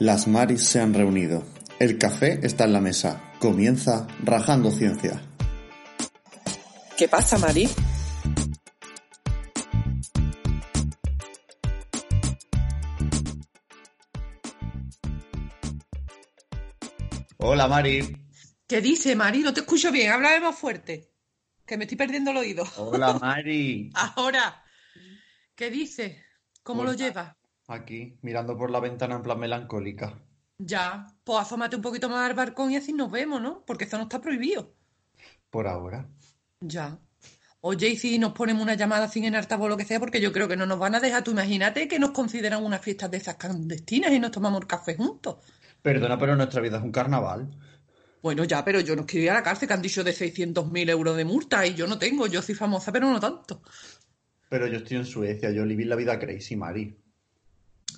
Las Maris se han reunido. El café está en la mesa. Comienza Rajando Ciencia. ¿Qué pasa, Mari? Hola, Mari. ¿Qué dice, Mari? No te escucho bien, háblame más fuerte. Que me estoy perdiendo el oído. Hola, Mari. Ahora, ¿qué dice? ¿Cómo lo lleva? Aquí, mirando por la ventana en plan melancólica. Ya, pues asómate un poquito más al balcón y así nos vemos, ¿no? Porque eso no está prohibido. Por ahora. Ya. Oye, y si nos ponemos una llamada sin en altavoz o lo que sea, porque yo creo que no nos van a dejar. Tú imagínate que nos consideran unas fiestas de esas clandestinas y nos tomamos el café juntos. Perdona, pero nuestra vida es un carnaval. Bueno, ya, pero yo no quiero ir a la cárcel, que han dicho de 600.000 euros de multa y yo no tengo. Yo soy famosa, pero no tanto. Pero yo estoy en Suecia, yo viví la vida crazy, Mari.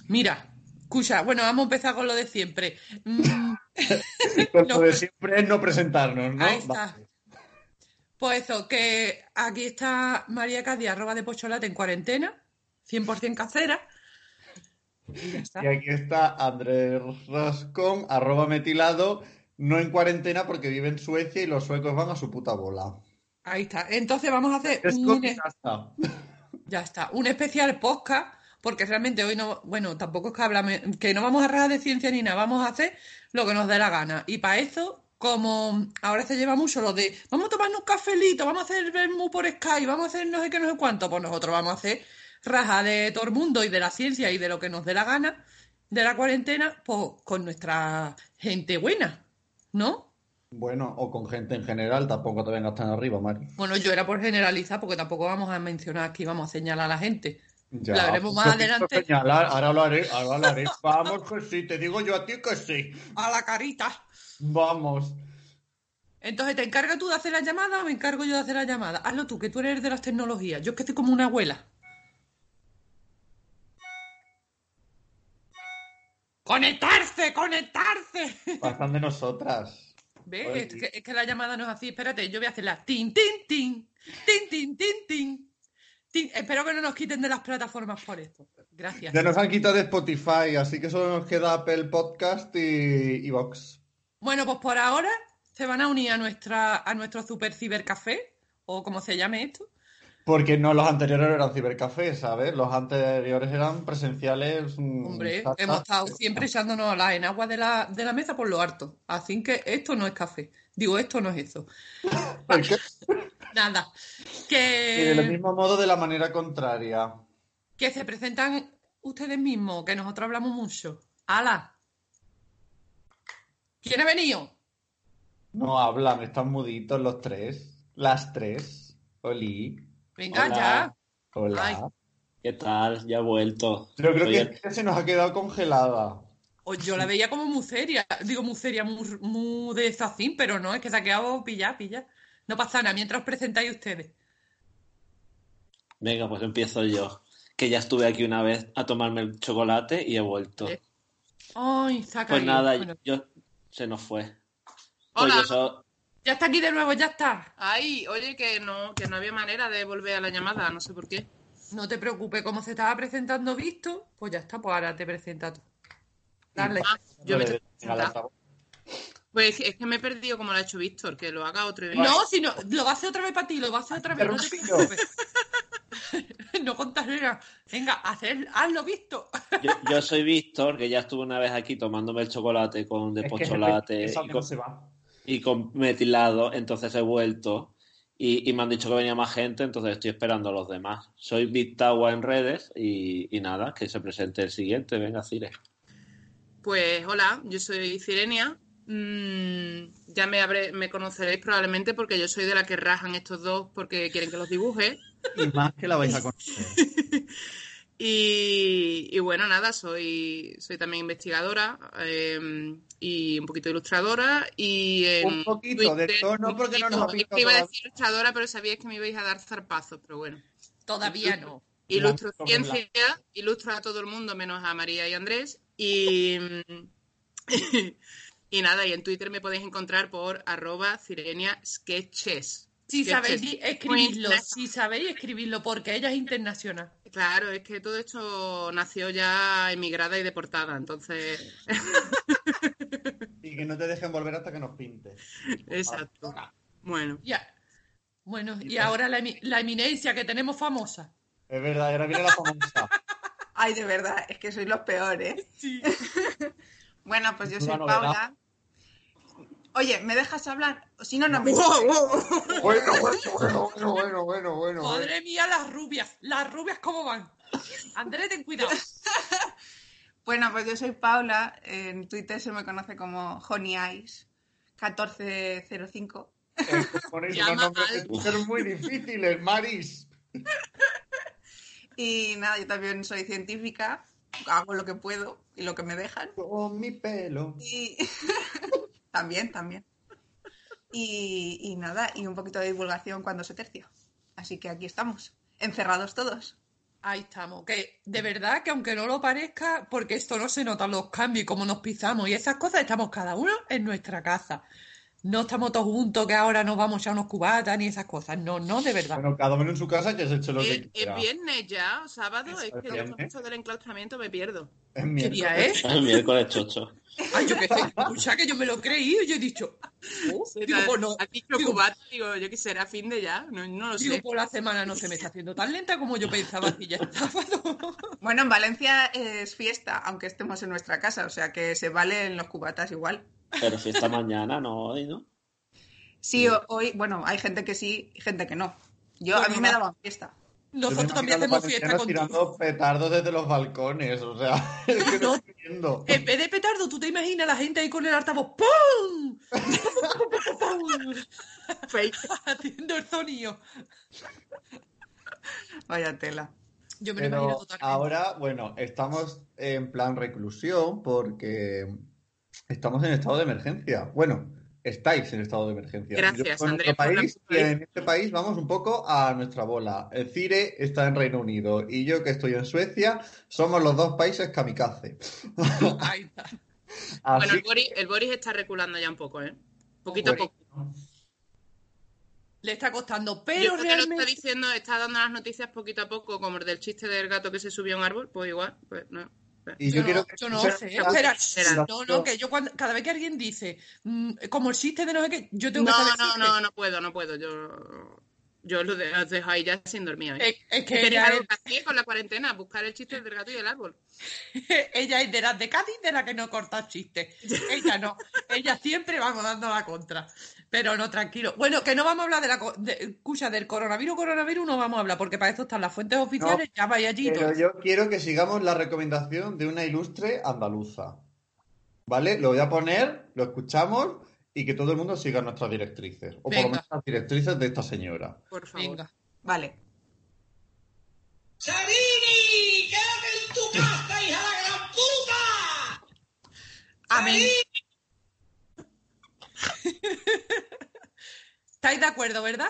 Mira, escucha, bueno, vamos a empezar con lo de siempre. Mm, No. lo de siempre es no presentarnos, ¿no? Ahí está. Pues eso, que aquí está María Cádiz, arroba de Pocholate en cuarentena, 100% casera. Y ya está. Y aquí está Andrés Rascón, arroba metilado, no en cuarentena porque vive en Suecia y los suecos van a su puta bola. Ahí está. Entonces vamos a hacer Es un, con casa. ya está, un especial podcast, porque realmente hoy no, bueno, tampoco es que hablamos, que no vamos a rajar de ciencia ni nada, vamos a hacer lo que nos dé la gana. Y para eso, como ahora se lleva mucho lo de, vamos a tomarnos un cafelito, vamos a hacer vermú por Skype, vamos a hacer no sé qué, no sé cuánto, pues nosotros vamos a hacer raja de todo el mundo y de la ciencia y de lo que nos dé la gana de la cuarentena, pues con nuestra gente buena, ¿no? Bueno, o con gente en general, tampoco te vengas tan arriba, Mari. Bueno, yo era por generalizar, porque tampoco vamos a mencionar que íbamos a señalar a la gente. Ya, La veremos más no quiero adelante. señalar, ahora lo haré, ahora lo haré. Vamos que sí, te digo yo a ti que sí. A la carita. Vamos. Entonces, ¿te encargas tú de hacer la llamada o me encargo yo de hacer la llamada? Hazlo tú, que tú eres de las tecnologías. Yo es que estoy como una abuela. ¡Conectarse! ¡Conectarse! Pasan de nosotras. ¿Ves? Oye. Es que, es que la llamada no es así. Espérate, yo voy a hacerla. Tin, tin, tin. Tin, tin, tin, tin. Espero que no nos quiten de las plataformas por esto. Gracias. Ya nos han quitado de Spotify, así que solo nos queda Apple Podcast y, y Vox. Bueno, pues por ahora se van a unir a nuestra, a nuestro super cibercafé, o como se llame esto. Porque no los anteriores eran cibercafés, ¿sabes? Los anteriores eran presenciales. mm, Hombre, hemos estado siempre echándonos las enaguas de la, de la mesa por lo harto. Así que esto no es café. Digo, esto no es eso. ¿Por qué? Nada. Y del Que, mismo modo, de la manera contraria. que se presentan ustedes mismos, que nosotros hablamos mucho. ¡Hala! ¿Quién ha venido? No hablan, están muditos los tres. Las tres. Oli. Venga Hola. ya. Hola. Ay. ¿Qué tal? Ya he vuelto. Yo creo que se nos ha quedado congelada. O yo la veía como muy seria. Digo, muy seria, muy, muy de zacín, pero no, es que se ha quedado pilla, pilla. No pasa nada, mientras os presentáis ustedes. Venga, pues empiezo yo. Que ya estuve aquí una vez a tomarme el chocolate y he vuelto. Eh, Ay, se ha Pues nada, Bueno, yo se nos fue. Hola. Pues yo so- ya está aquí de nuevo, ya está. Ay, oye, que no, que no había manera de volver a la llamada, no sé por qué. No te preocupes, como se estaba presentando Visto, pues ya está, pues ahora te presenta tú. Dale. Ah, yo me tengo que. Pues es que me he perdido como lo ha hecho Víctor, que lo haga otra vez. No, si no, lo va a hacer otra vez para ti, lo va a hacer otra vez, no te. No contaré nada. Venga, hacer, hazlo Visto. yo, yo soy Víctor, que ya estuve una vez aquí tomándome el chocolate con Es que es y que con, se va. y con metilado, entonces he vuelto y, y me han dicho que venía más gente, entonces estoy esperando a los demás. Soy Victagua en redes y, y nada, que se presente el siguiente. Venga, Cire. Pues hola, yo soy Cirenia. Mm, ya me, habré, me conoceréis probablemente porque yo soy de la que rajan estos dos porque quieren que los dibuje. Y más que la vais a conocer. Y, y bueno, nada, soy, soy también investigadora eh, y un poquito ilustradora. Y en Un poquito de Twitter- tono porque no nos poquito. Iba a decir ilustradora, pero sabíais que me ibais a dar zarpazos, pero bueno. Todavía no. Ilustro Blanco, ciencia, ilustro a todo el mundo menos a María y Andrés. Y, y nada, y en Twitter me podéis encontrar por arroba Cirenia Sketches. Si sabéis escribirlo, si sabéis escribirlo, porque ella es internacional. Claro, es que todo esto nació ya emigrada y deportada, entonces. Y que no te dejen volver hasta que nos pintes. Exacto. Bueno, Ya. Bueno, y ahora la, la eminencia que tenemos famosa. Es verdad, y ahora viene la famosa. Ay, de verdad, es que sois los peores. Sí. Bueno, pues yo soy novedad. Paula. Oye, ¿me dejas hablar? O si no, no me... Bueno, bueno, bueno, bueno, bueno, bueno, bueno. Madre mía, las rubias. Las rubias, ¿cómo van? Andrés, ten cuidado. Bueno, pues yo soy Paula. En Twitter se me conoce como Honey Eyes 1405. Eh, Ponéis unos nombres muy difíciles, Maris. Y nada, yo también soy científica. Hago lo que puedo y lo que me dejan. Con mi pelo. Y también, también. Y, y nada, y un poquito de divulgación cuando se tercia. Así que aquí estamos, encerrados todos. Ahí estamos. Que de verdad que aunque no lo parezca, porque esto no se notan los cambios y cómo nos pisamos y esas cosas, estamos cada uno en nuestra casa. No estamos todos juntos que ahora nos vamos a unos cubatas ni esas cosas. No, no, de verdad. Bueno, cada uno en su casa que se eche lo Es, que es quiera. viernes ya, o sábado, es que viernes. yo esto del enclaustramiento me pierdo. Es ¿Qué miércoles. día es? El miércoles chocho. Ay, yo qué sé. Escucha que yo me lo creí y yo he dicho. oh, digo, pues no. Has dicho digo, cubata, digo, yo que será fin de ya, no, no lo digo, sé. por la semana no se me está haciendo tan lenta como yo pensaba que ya es sábado. Bueno, en Valencia es fiesta, aunque estemos en nuestra casa, o sea que se valen los cubatas igual. Pero fiesta mañana, no hoy, ¿no? Sí, hoy, bueno, hay gente que sí y gente que no. Yo, a mí me daban fiesta. Nosotros también hacemos fiesta contigo. tirando petardos desde los balcones, o sea, es que no No. estoy viendo. En vez de petardo, tú te imaginas la gente ahí con el altavoz ¡Pum! Haciendo el sonido. Vaya tela. Yo me lo imagino Pero totalmente. ahora, bueno, estamos en plan reclusión porque estamos en estado de emergencia. Bueno, estáis en estado de emergencia. Gracias, Yo en país y puntualidad. en este país vamos un poco a nuestra bola. El Cire está en Reino Unido y yo que estoy en Suecia somos los dos países kamikaze. Ahí está. Así Bueno, el Boris, el Boris está reculando ya un poco, ¿eh? Poquito a poco. Le está costando, Yo pero que lo está realmente. diciendo, está dando las noticias poquito a poco, como el del chiste del gato que se subió a un árbol, pues igual, pues no. Y Yo, yo no, quiero que yo no sé. Espera, no, no, que yo cuando, cada vez que alguien dice, mm, como el chiste de no sé qué, yo tengo No, que no, si- no, no puedo, no puedo. Yo, yo lo de- os dejo ahí ya sin dormir. ¿eh? Es, es que ella es, con la cuarentena, buscar el chiste del gato y el árbol. ella es de las de Cádiz de la que no corta chistes. Ella no. Ella siempre vamos dando la contra. Pero no, tranquilo. Bueno, que no vamos a hablar de la. De, escucha, del coronavirus, coronavirus no vamos a hablar, porque para eso están las fuentes oficiales, ya vaya allí. todo Pero yo quiero que sigamos la recomendación de una ilustre andaluza. ¿Vale? Lo voy a poner, lo escuchamos y que todo el mundo siga nuestras directrices. O por lo menos las directrices de esta señora. Por favor. Venga. Vale. ¡Sarini! ¡Quédate en tu casa, hija de la gran puta! Amén. ¿Estáis de acuerdo, verdad?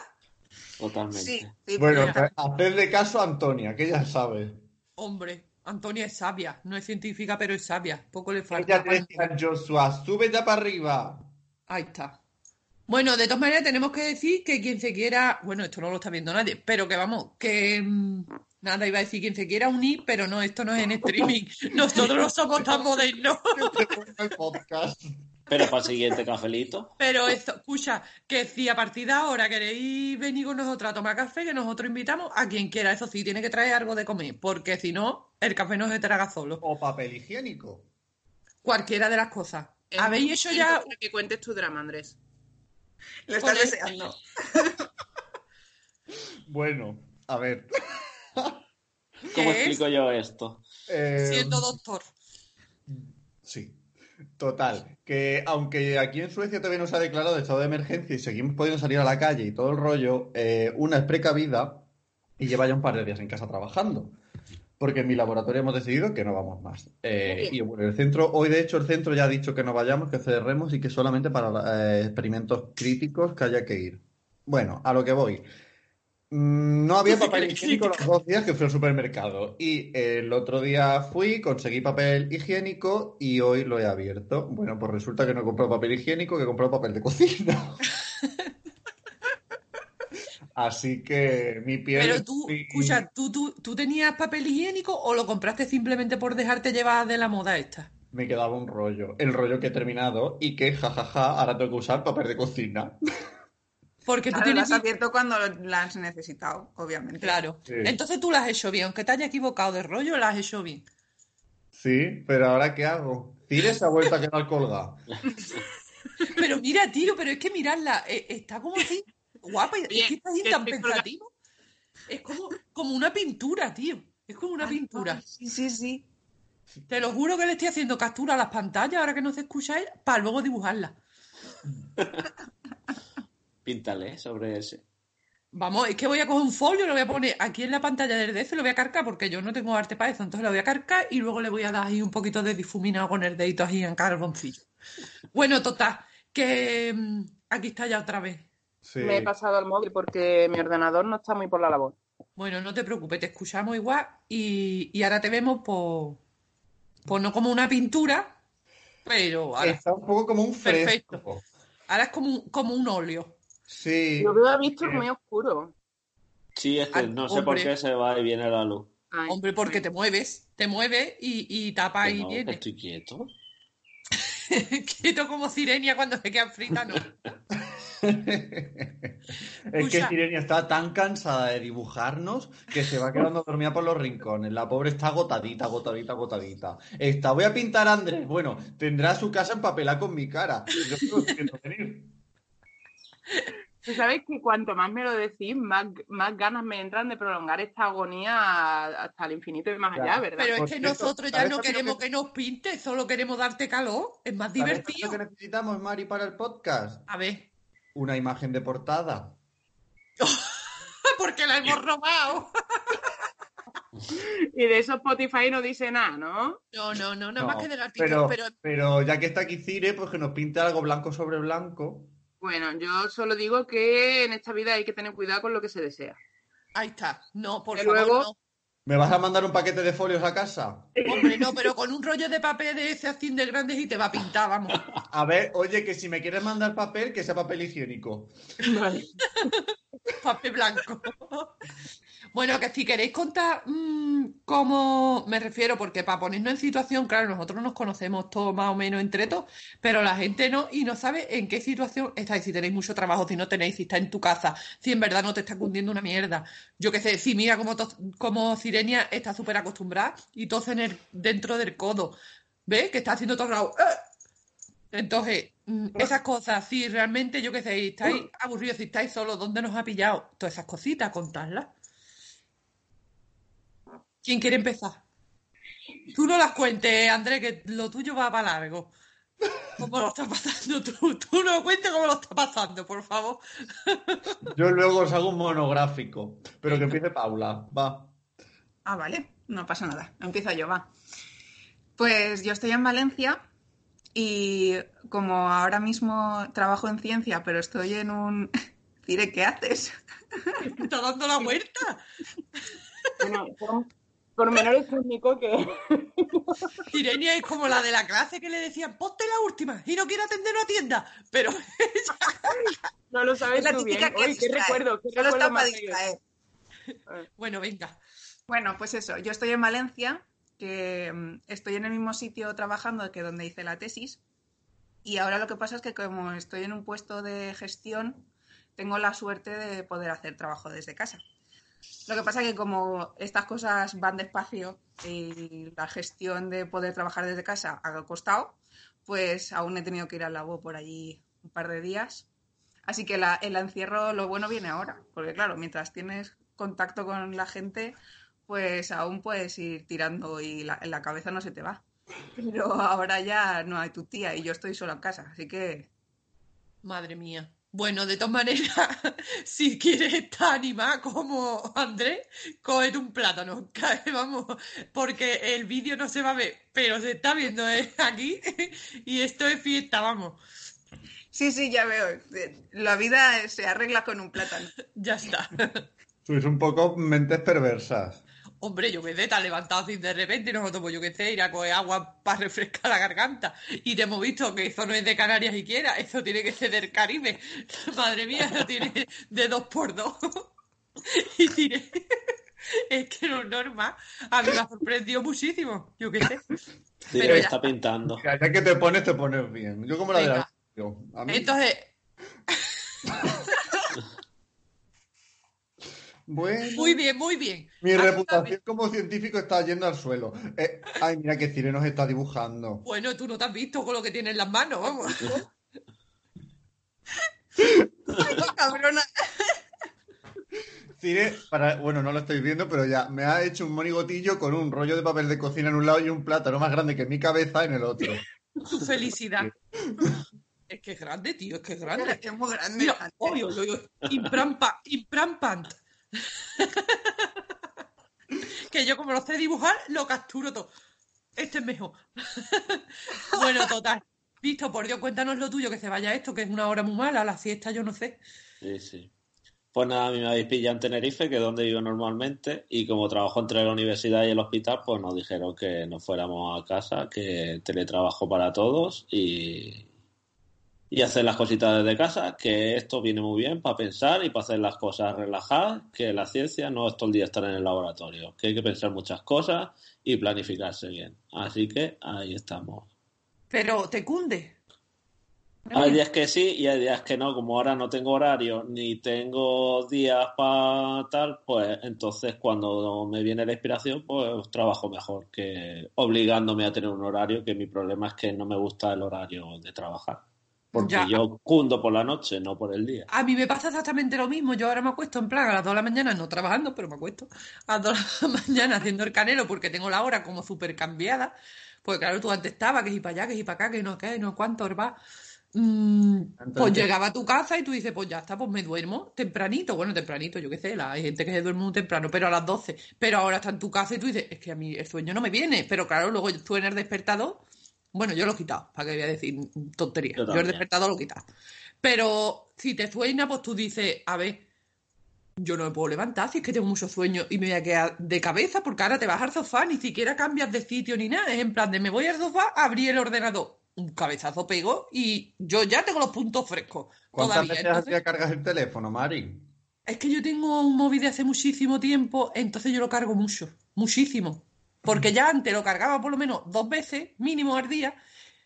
Totalmente. Sí, sí, Bueno, mira. hacedle caso a Antonia, que ella sabe. Hombre, Antonia es sabia. No es científica, pero es sabia. Poco le Ella falta. te decía a Joshua, sube ya para arriba. Ahí está. Bueno, de todas maneras tenemos que decir que quien se quiera, bueno, esto no lo está viendo nadie, pero que vamos, que mm, nada, iba a decir quien se quiera unir, pero no, esto no es en streaming. Nosotros no somos tan modernos. el podcast. Pero para el siguiente cafelito, Pero esto, escucha, que si a partir de ahora queréis venir con nosotros a tomar café, que nosotros invitamos a quien quiera, eso sí, tiene que traer algo de comer, porque si no, el café no se traga solo. O papel higiénico. Cualquiera de las cosas. ¿Habéis hecho ya para que cuentes tu drama, Andrés. Lo estás deseando. Bueno, a ver. ¿cómo explico yo esto? eh, siendo doctor? Sí. Total, que aunque aquí en Suecia todavía no se ha declarado estado de emergencia y seguimos pudiendo salir a la calle y todo el rollo, eh, una es precavida y lleva ya un par de días en casa trabajando. porque en mi laboratorio hemos decidido que no vamos más. Eh, y bueno, el centro, hoy de hecho el centro ya ha dicho que no vayamos, que cerremos y que solamente para eh, experimentos críticos que haya que ir. Bueno, a lo que voy. Mm, No había papel higiénico los dos días que fui al supermercado. Y el otro día fui, conseguí papel higiénico y hoy lo he abierto. Bueno, pues resulta que no he comprado papel higiénico, que he comprado papel de cocina. Así que mi piel Pero tú, muy- escucha, ¿tú, tú, ¿tú tenías papel higiénico o lo compraste simplemente por dejarte llevar de la moda esta? me quedaba un rollo. El rollo que he terminado y que, jajaja, ahora tengo que usar papel de cocina. Porque tú Claro, tienes... has abierto cuando la has necesitado, obviamente. Claro. Sí. Entonces tú lo has hecho bien. Aunque te haya equivocado de rollo, lo has hecho bien. Sí, pero ahora ¿qué hago? Cire se ha vuelto a quedar colgada. Pero mira, tío, pero es que mirarla, eh, está como así, guapa, y- es que está que tan pensativo. Es como, como una pintura, tío. Es como una Ay, pintura. Sí, sí, sí. Te lo juro que le estoy haciendo captura a las pantallas, ahora que no se escucha él, para luego dibujarla. Píntale sobre ese. Vamos, es que voy a coger un folio, lo voy a poner aquí en la pantalla del DC, lo voy a cargar porque yo no tengo arte para eso, entonces lo voy a cargar y luego le voy a dar ahí un poquito de difuminado con el dedito ahí en carboncillo. Bueno, total, que mm, aquí está ya otra vez. Sí. Me he pasado al móvil porque mi ordenador no está muy por la labor. Bueno, no te preocupes, te escuchamos igual y, y ahora te vemos por, por no como una pintura, pero ahora, Está un poco como un fresco. Perfecto. ahora es como como un óleo. Sí. Yo veo a Víctor muy oscuro. Sí, es que Ah, no sé por qué se va y viene la luz. Ay, Hombre, porque ay. te mueves, te mueves y, y tapa Que y no, que viene. estoy quieto. Quieto como sirenia cuando se queda frita, no. Es que. Sirenia está tan cansada de dibujarnos que se va quedando dormida por los rincones. La pobre está agotadita, agotadita, agotadita. Está, voy a pintar a Andrés. Bueno, tendrá su casa empapelada con mi cara. Yo estoy viendo venir. Tú sabes que cuanto más me lo decís, más, más ganas me entran de prolongar esta agonía hasta el infinito y más allá, ¿verdad? Pero es que cierto, nosotros ya ¿sabes no queremos que- que nos pintes, solo queremos darte calor. Es más ¿Sabes divertido. lo que necesitamos, Mari, para el podcast? A ver, Una imagen de portada. porque la hemos robado. Y de eso Spotify no dice nada, ¿no? No, no, no, nada No, más que del artículo. pero, Pero, pero ya que está aquí Cire, pues que nos pinte algo blanco sobre blanco. Bueno, yo solo digo que en esta vida hay que tener cuidado con lo que se desea. ahí está. No, por favor, luego- ¿Me vas a mandar un paquete de folios a casa? no. Hombre, no, pero con un rollo de papel de ese así de grandes y te va a pintar, vamos. A ver, oye, que si me quieres mandar papel, que sea papel higiénico. Vale. Papel blanco. Bueno, que si queréis contar mm, cómo me refiero, porque para ponernos en situación, claro, nosotros nos conocemos todos más o menos entre todos, pero la gente no y no sabe en qué situación estáis, si tenéis mucho trabajo, si no tenéis, si está en tu casa, si en verdad no te está cundiendo una mierda. Yo qué sé, si mira como, tos- como Sirenia está súper acostumbrada y tose en el- dentro del codo, ¿ves? Que está haciendo todo el rato, "Eh". Entonces, mm, esas cosas, si realmente, yo qué sé, estáis aburridos, si estáis solos, ¿dónde nos ha pillado? Todas esas cositas, contarlas. ¿Quién quiere empezar? Tú no las cuentes, André, que lo tuyo va para largo. ¿Cómo lo está pasando tú? Tú no cuentes cómo lo está pasando, por favor. Yo luego os hago un monográfico, pero que empiece Paula. Va. Ah, vale, no pasa nada. Empiezo yo, va. Pues yo estoy en Valencia y como ahora mismo trabajo en ciencia, pero estoy en un... Cire, ¿qué haces? Está dando la vuelta. Bueno, por, por menores técnicos que... Irenia es como la de la clase que le decían, ponte la última y no quiero atender una tienda. Pero No lo sabes Es la tú bien. típica que Uy, qué distrae. recuerdo, qué Solo recuerdo más bueno, venga. Bueno, pues eso, yo estoy en Valencia, que mm, estoy en el mismo sitio trabajando que donde hice la tesis, y ahora lo que pasa es que como estoy en un puesto de gestión, tengo la suerte de poder hacer trabajo desde casa. Lo que pasa es que como estas cosas van despacio y la gestión de poder trabajar desde casa ha costado, pues aún he tenido que ir al labo por allí un par de días. Así que el encierro, lo bueno viene ahora, porque claro, mientras tienes contacto con la gente, pues aún puedes ir tirando y la, la cabeza no se te va. Pero ahora ya no hay tu tía y yo estoy sola en casa, así que Madre mía. Bueno, de todas maneras, si quieres estar animada como Andrés, cógete un plátano, cae, vamos, porque el vídeo no se va a ver, pero se está viendo eh, aquí y esto es fiesta, vamos. Sí, sí, ya veo. La vida se arregla con un plátano. Ya está. Sois un poco mentes perversas. Hombre, yo qué sé, te has levantado así de repente y nosotros, pues yo qué sé, ir a coger agua para refrescar la garganta. Y te hemos visto que eso no es de Canarias siquiera, eso tiene que ser del Caribe. Madre mía, lo tiene de dos por dos. Y diré, es que no es normal. A mí me ha sorprendido muchísimo, yo qué sé. Pero ya está pintando. Ya que te pones, te pones bien. Yo como la de la... Venga. yo, a mí- Entonces, Bueno, muy bien, muy bien. mi reputación como científico está yendo al suelo. Eh, ay, mira que Cire nos está dibujando. Bueno, tú no te has visto con lo que tiene en las manos, vamos. Cabrona. Cire, para, bueno, no lo estáis viendo, pero ya me ha hecho un monigotillo con un rollo de papel de cocina en un lado y un plátano más grande que mi cabeza en el otro. Tu felicidad. Es que es grande, tío, es que es grande. Es muy grande. Mira, Andrés. obvio, yo, yo, imprampa, imprampant. Que yo como lo sé dibujar, lo capturo todo. Este es mejor. bueno, total. Visto, por Dios, cuéntanos lo tuyo, que se vaya esto, que es una hora muy mala, la fiesta yo no sé. Sí, sí. Pues nada, a mí me habéis pillado en Tenerife, que es donde vivo normalmente, y como trabajo entre la universidad y el hospital, pues nos dijeron que nos fuéramos a casa, que teletrabajo para todos y, y hacer las cositas desde casa, que esto viene muy bien para pensar y para hacer las cosas relajadas, que la ciencia no es todo el día estar en el laboratorio, que hay que pensar muchas cosas y planificarse bien. Así que ahí estamos. Pero te cunde. Hay días que sí y hay días que no. Como ahora no tengo horario ni tengo días para tal, pues entonces cuando me viene la inspiración, pues trabajo mejor que obligándome a tener un horario, que mi problema es que no me gusta el horario de trabajar. Porque Ya. yo cundo por la noche, no por el día. A mí me pasa exactamente lo mismo. Yo ahora me acuesto en plan a las 2 de la mañana, no trabajando, pero me acuesto a las 2 de la mañana haciendo el canelo porque tengo la hora como súper cambiada. Porque claro, tú antes estabas, que si para allá, que si para acá, que no, que no, cuánto va. Mm, pues llegaba a tu casa y tú dices, pues ya está, pues me duermo tempranito. Bueno, tempranito, yo qué sé, la, hay gente que se duerme muy temprano, pero a las 12. Pero ahora está en tu casa y tú dices, es que a mí el sueño no me viene. Pero claro, luego tú en el despertador, bueno, yo lo he quitado, para que voy a decir tonterías. Yo Yo, el despertador lo he quitado. Pero si te sueña, pues tú dices, a ver, yo no me puedo levantar si es que tengo mucho sueño y me voy a quedar de cabeza porque ahora te vas al sofá, ni siquiera cambias de sitio ni nada. Es en plan de me voy al sofá, abrí el ordenador, un cabezazo pego y yo ya tengo los puntos frescos. ¿Cuántas Todavía. veces Entonces, hacía cargas el teléfono, Mari? es que yo tengo un móvil de hace muchísimo tiempo, entonces yo lo cargo mucho, muchísimo. Porque ya antes lo cargaba por lo menos dos veces, mínimo al día.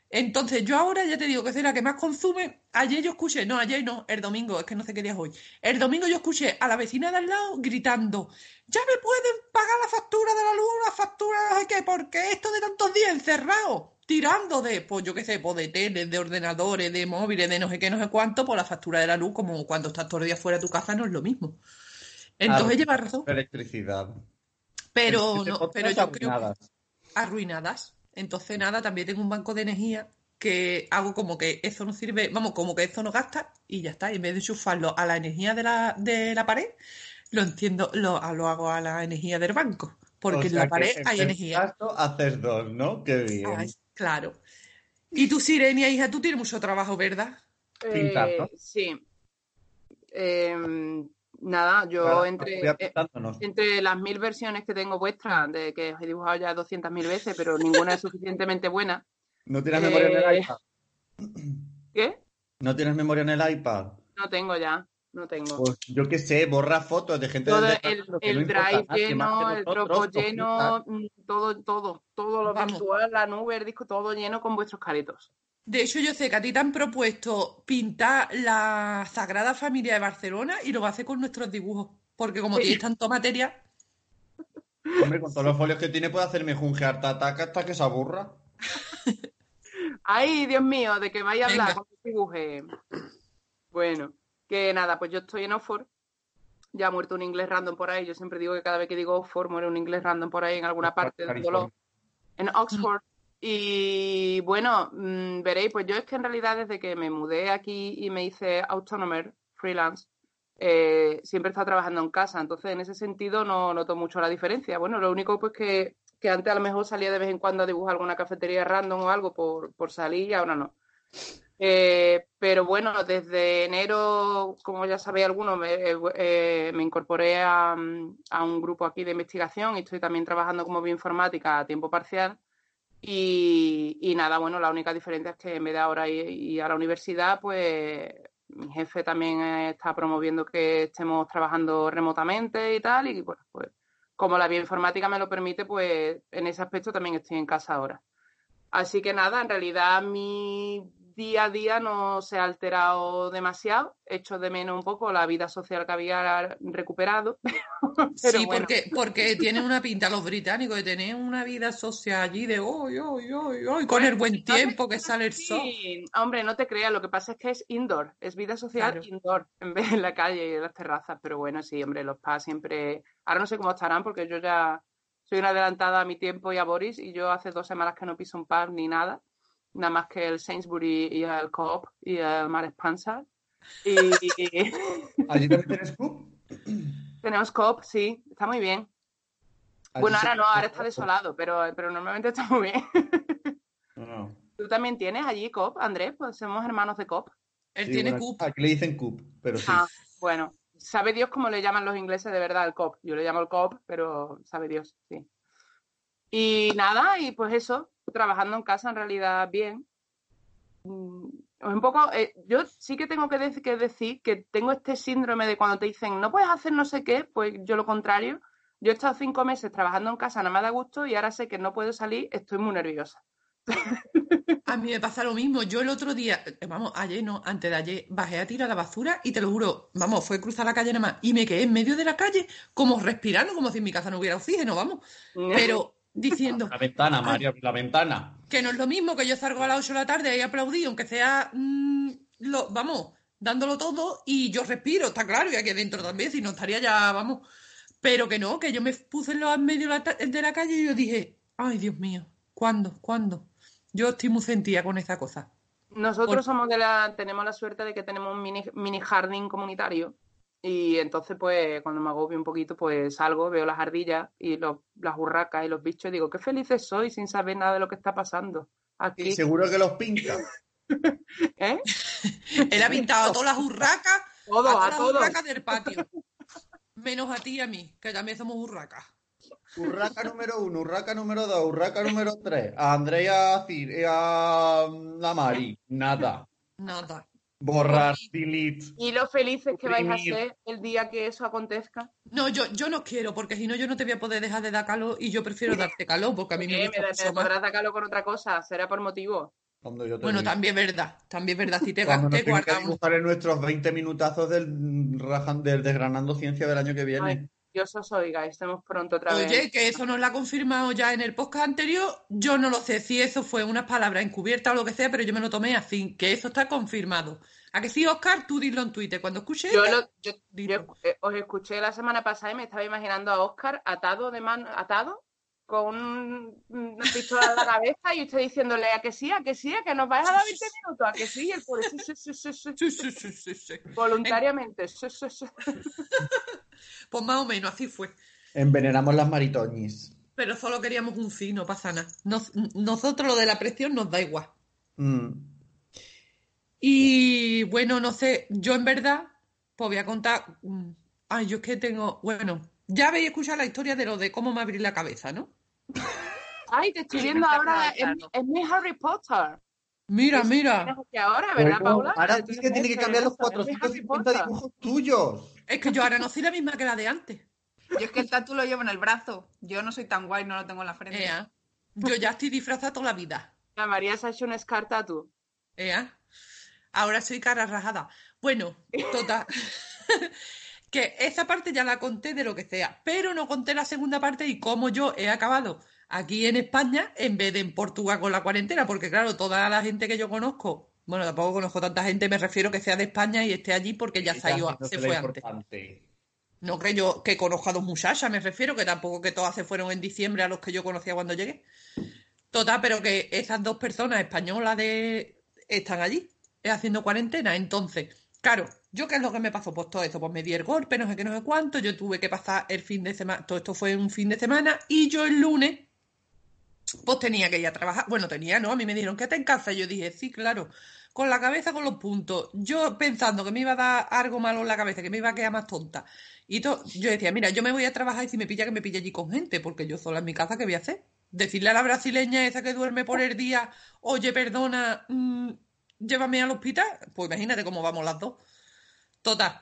Entonces yo ahora ya te digo que soy la que más consume. Ayer yo escuché, no, ayer no, el domingo, es que no sé qué día es hoy. El domingo yo escuché a la vecina de al lado gritando, ya me pueden pagar la factura de la luz, la factura de no sé qué, porque esto de tantos días encerrado, tirando de, pues yo qué sé, pues de teles, de ordenadores, de móviles, de no sé qué, no sé cuánto, pues la factura de la luz, como cuando estás todo el día fuera de tu casa, no es lo mismo. Entonces lleva razón. Electricidad. Pero, no, pero yo creo que arruinadas. arruinadas. Entonces, nada, también tengo un banco de energía que hago como que eso no sirve, vamos, como que eso no gasta y ya está. Y en vez de enchufarlo a la energía de la, de la pared, lo entiendo, lo, hago a la energía del banco. Porque O en la pared hay energía. gasto, haces dos, ¿no? Qué bien. Ay, claro. Y tú, Sirenia, hija, tú tienes mucho trabajo, ¿verdad? Eh, sí. Em, nada, yo Ahora, entre, eh, entre las mil versiones que tengo vuestras, de que os he dibujado ya 200.000 veces, pero ninguna es suficientemente buena. ¿No tienes memoria en el eh, iPad? ¿Qué? ¿No tienes memoria en el iPad? No tengo ya, no tengo. Pues yo qué sé, borra fotos de gente Todo del el, el no drive lleno, el Dropbox lleno, mm, todo, todo, todo lo Vamos. virtual, la nube, el disco, todo lleno con vuestros caritos. De hecho, yo sé que a ti te han propuesto pintar la Sagrada Familia de Barcelona y lo vas a hacer con nuestros dibujos. Porque como Sí. tienes tanto material, Hombre, con todos los folios que tiene puede hacerme junge harta ataca hasta que se aburra. Ay, Dios mío, de que vais a hablar Venga. cuando dibuje. Bueno, que nada, pues yo estoy en Oxford. Ya ha muerto un inglés random por ahí. Yo siempre digo que cada vez que digo Oxford muere un inglés random por ahí en alguna parte del dolor. En Oxford, Y bueno, mm, veréis, pues yo es que en realidad desde que me mudé aquí y me hice autonomer, freelance, eh, siempre he estado trabajando en casa, entonces en ese sentido no noto mucho la diferencia. Bueno, lo único pues que, que antes a lo mejor salía de vez en cuando a dibujar alguna cafetería random o algo por, por salir y ahora no. Eh, pero bueno, desde enero, como ya sabéis algunos, me, eh, eh, me incorporé a, mm, a un grupo aquí de investigación y estoy también trabajando como bioinformática a tiempo parcial. Y, y nada, bueno, la única diferencia es que en vez de ahora ir, ir a la universidad, pues mi jefe también está promoviendo que estemos trabajando remotamente y tal. Y bueno, pues como la bioinformática me lo permite, pues en ese aspecto también estoy en casa ahora. Así que nada, en realidad mi día a día no se ha alterado demasiado. Echo de menos un poco la vida social que había recuperado. Pero sí, bueno. porque, porque tienen una pinta los británicos de tener una vida social allí de hoy, hoy, hoy, hoy, con el buen tiempo que sale el sol. Sí, hombre, no te creas, lo que pasa es que es indoor, es vida social Claro. indoor, en vez de en la calle y en las terrazas, pero bueno, sí, hombre, los PAS siempre, ahora no sé cómo estarán porque yo ya soy una adelantada a mi tiempo y a Boris y yo hace dos semanas que no piso un pub ni nada, nada más que el Sainsbury y el Coop y el Mar Spencer y ¿Allí también tienes club? tenemos Coop, sí, está muy bien. Allí Bueno, ahora no, ahora está Coop. desolado, pero, pero normalmente está muy bien. No, no. ¿Tú también tienes allí Coop, Andrés? Pues somos hermanos de Coop. Él Sí, tiene bueno, cup. Aquí le dicen cup, pero sí. Ah, bueno, sabe Dios cómo le llaman los ingleses de verdad al COP. Yo le llamo el COP, pero sabe Dios, sí. Y nada, y pues eso, trabajando en casa en realidad bien. Mm, Un poco, eh, yo sí que tengo que, dec- que decir que tengo este síndrome de cuando te dicen no puedes hacer no sé qué, pues yo lo contrario. Yo he estado cinco meses trabajando en casa, nada más da gusto, y ahora sé que no puedo salir, estoy muy nerviosa. A mí me pasa lo mismo. Yo el otro día, eh, vamos, ayer no, antes de ayer, bajé a tirar la basura y te lo juro, vamos, fue cruzar la calle nada más y me quedé en medio de la calle como respirando, como si en mi casa no hubiera oxígeno, vamos. Pero diciendo La ventana, Mario, la ventana. que no es lo mismo que yo salgo a las 8 de la tarde y aplaudí, aunque sea, mm, lo, vamos, dándolo todo y yo respiro, está claro, y aquí adentro también, si no estaría ya, vamos. Pero que no, que yo me puse en, lo- en medio de la, ta- de la calle y yo dije, ay, Dios mío, ¿cuándo? ¿Cuándo? Yo estoy muy sentida con esa cosa. Nosotros Por- somos de la, tenemos la suerte de que tenemos un mini, mini jardín comunitario y entonces pues cuando me agobio un poquito pues salgo, veo las ardillas y los, las urracas y los bichos y digo, qué felices soy sin saber nada de lo que está pasando Y aquí. seguro que los pinta. ¿Eh? Él ha pintado a todas las urracas, Todo, a a todas las todo. urracas del patio. Menos a ti y a mí, que también somos urracas. Urraca número uno, urraca número dos, urraca número tres. A Andrea y a, Cir, y a, mm, a Mari, nada. Nada. Borrar, delete. Y lo felices que vais a ser el día que eso acontezca. No, yo, yo no quiero, porque si no, yo no te voy a poder dejar de dar calor y yo prefiero darte calor, porque a mí me gusta me, mucho me más. podrás sacarlo con otra cosa, será por motivo. Yo Bueno, también verdad, también verdad. Si te, Cuando te que guardamos. dibujar en nuestros 20 minutazos del, Desgranando Ciencia del año que viene. Ay, Dios os oiga, estemos pronto otra vez. Oye, que eso nos lo ha confirmado ya en el podcast anterior. Yo no lo sé si eso fue unas palabras encubiertas o lo que sea, pero yo me lo tomé así, que eso está confirmado. ¿A que sí, Oscar? Tú dilo en Twitter. Cuando escuches Yo, lo- yo- dilo. yo, eh, os escuché la semana pasada y me estaba imaginando a Oscar atado de mano, atado con un- una pistola en la cabeza y usted diciéndole a que sí, a que sí, a que nos vais a dar 20 minutos, a que sí, y el pobre sí, sí, sí, sí, sí, Sí, sí, sí, sí, sí. voluntariamente. sí, sí, sí. Pues más o menos así fue. Envenenamos las maritoñis. Pero solo queríamos un sí, no pasa nada. Nos- nosotros lo de la presión nos da igual. Mm. Y bueno, no sé, yo en verdad, pues voy a contar. mm, Ay, yo es que tengo. Bueno, ya habéis escuchado la historia de lo de cómo me abrí la cabeza, ¿no? Ay, te estoy viendo ahora, es, es mi Harry Potter. Mira, mira. tienes ahora, ¿verdad, Paula? ahora Tú sí que tiene que tienes cambiar los eso, es mi Harry 450 Potter. dibujos tuyos. Es que yo ahora no soy la misma que la de antes. Yo es que el tatu lo llevo en el brazo. Yo no soy tan guay, no lo tengo en la frente. Ea. Yo ya estoy disfrazada toda la vida. La María se ha hecho un scar. Ea. Ahora soy cara rajada. Bueno, total. que esa parte ya la conté de lo que sea, pero no conté la segunda parte y cómo yo he acabado aquí en España en vez de en Portugal con la cuarentena, porque claro, toda la gente que yo conozco, bueno, tampoco conozco tanta gente, me refiero que sea de España y esté allí porque ya haciéndose se fue antes. No que yo que conozco a dos muchachas, me refiero, que tampoco que todas se fueron en diciembre a los que yo conocía cuando llegué. Total, pero que esas dos personas españolas de están allí eh, haciendo cuarentena. Entonces, claro, ¿yo qué es lo que me pasó? Pues todo esto, pues me di el golpe, no sé qué, no sé cuánto. Yo tuve que pasar el fin de semana, todo esto fue un fin de semana, y yo el lunes, pues tenía que ir a trabajar. Bueno, tenía, ¿no? A mí me dijeron, ¿qué te en casa? Y yo dije, sí, claro, con la cabeza con los puntos. Yo pensando que me iba a dar algo malo en la cabeza, que me iba a quedar más tonta. Y yo decía, mira, yo me voy a trabajar y si me pilla, que me pilla allí con gente, porque yo sola en mi casa, ¿qué voy a hacer? Decirle a la brasileña esa que duerme por el día, oye, perdona, mm, llévame al hospital. Pues imagínate cómo vamos las dos. Total,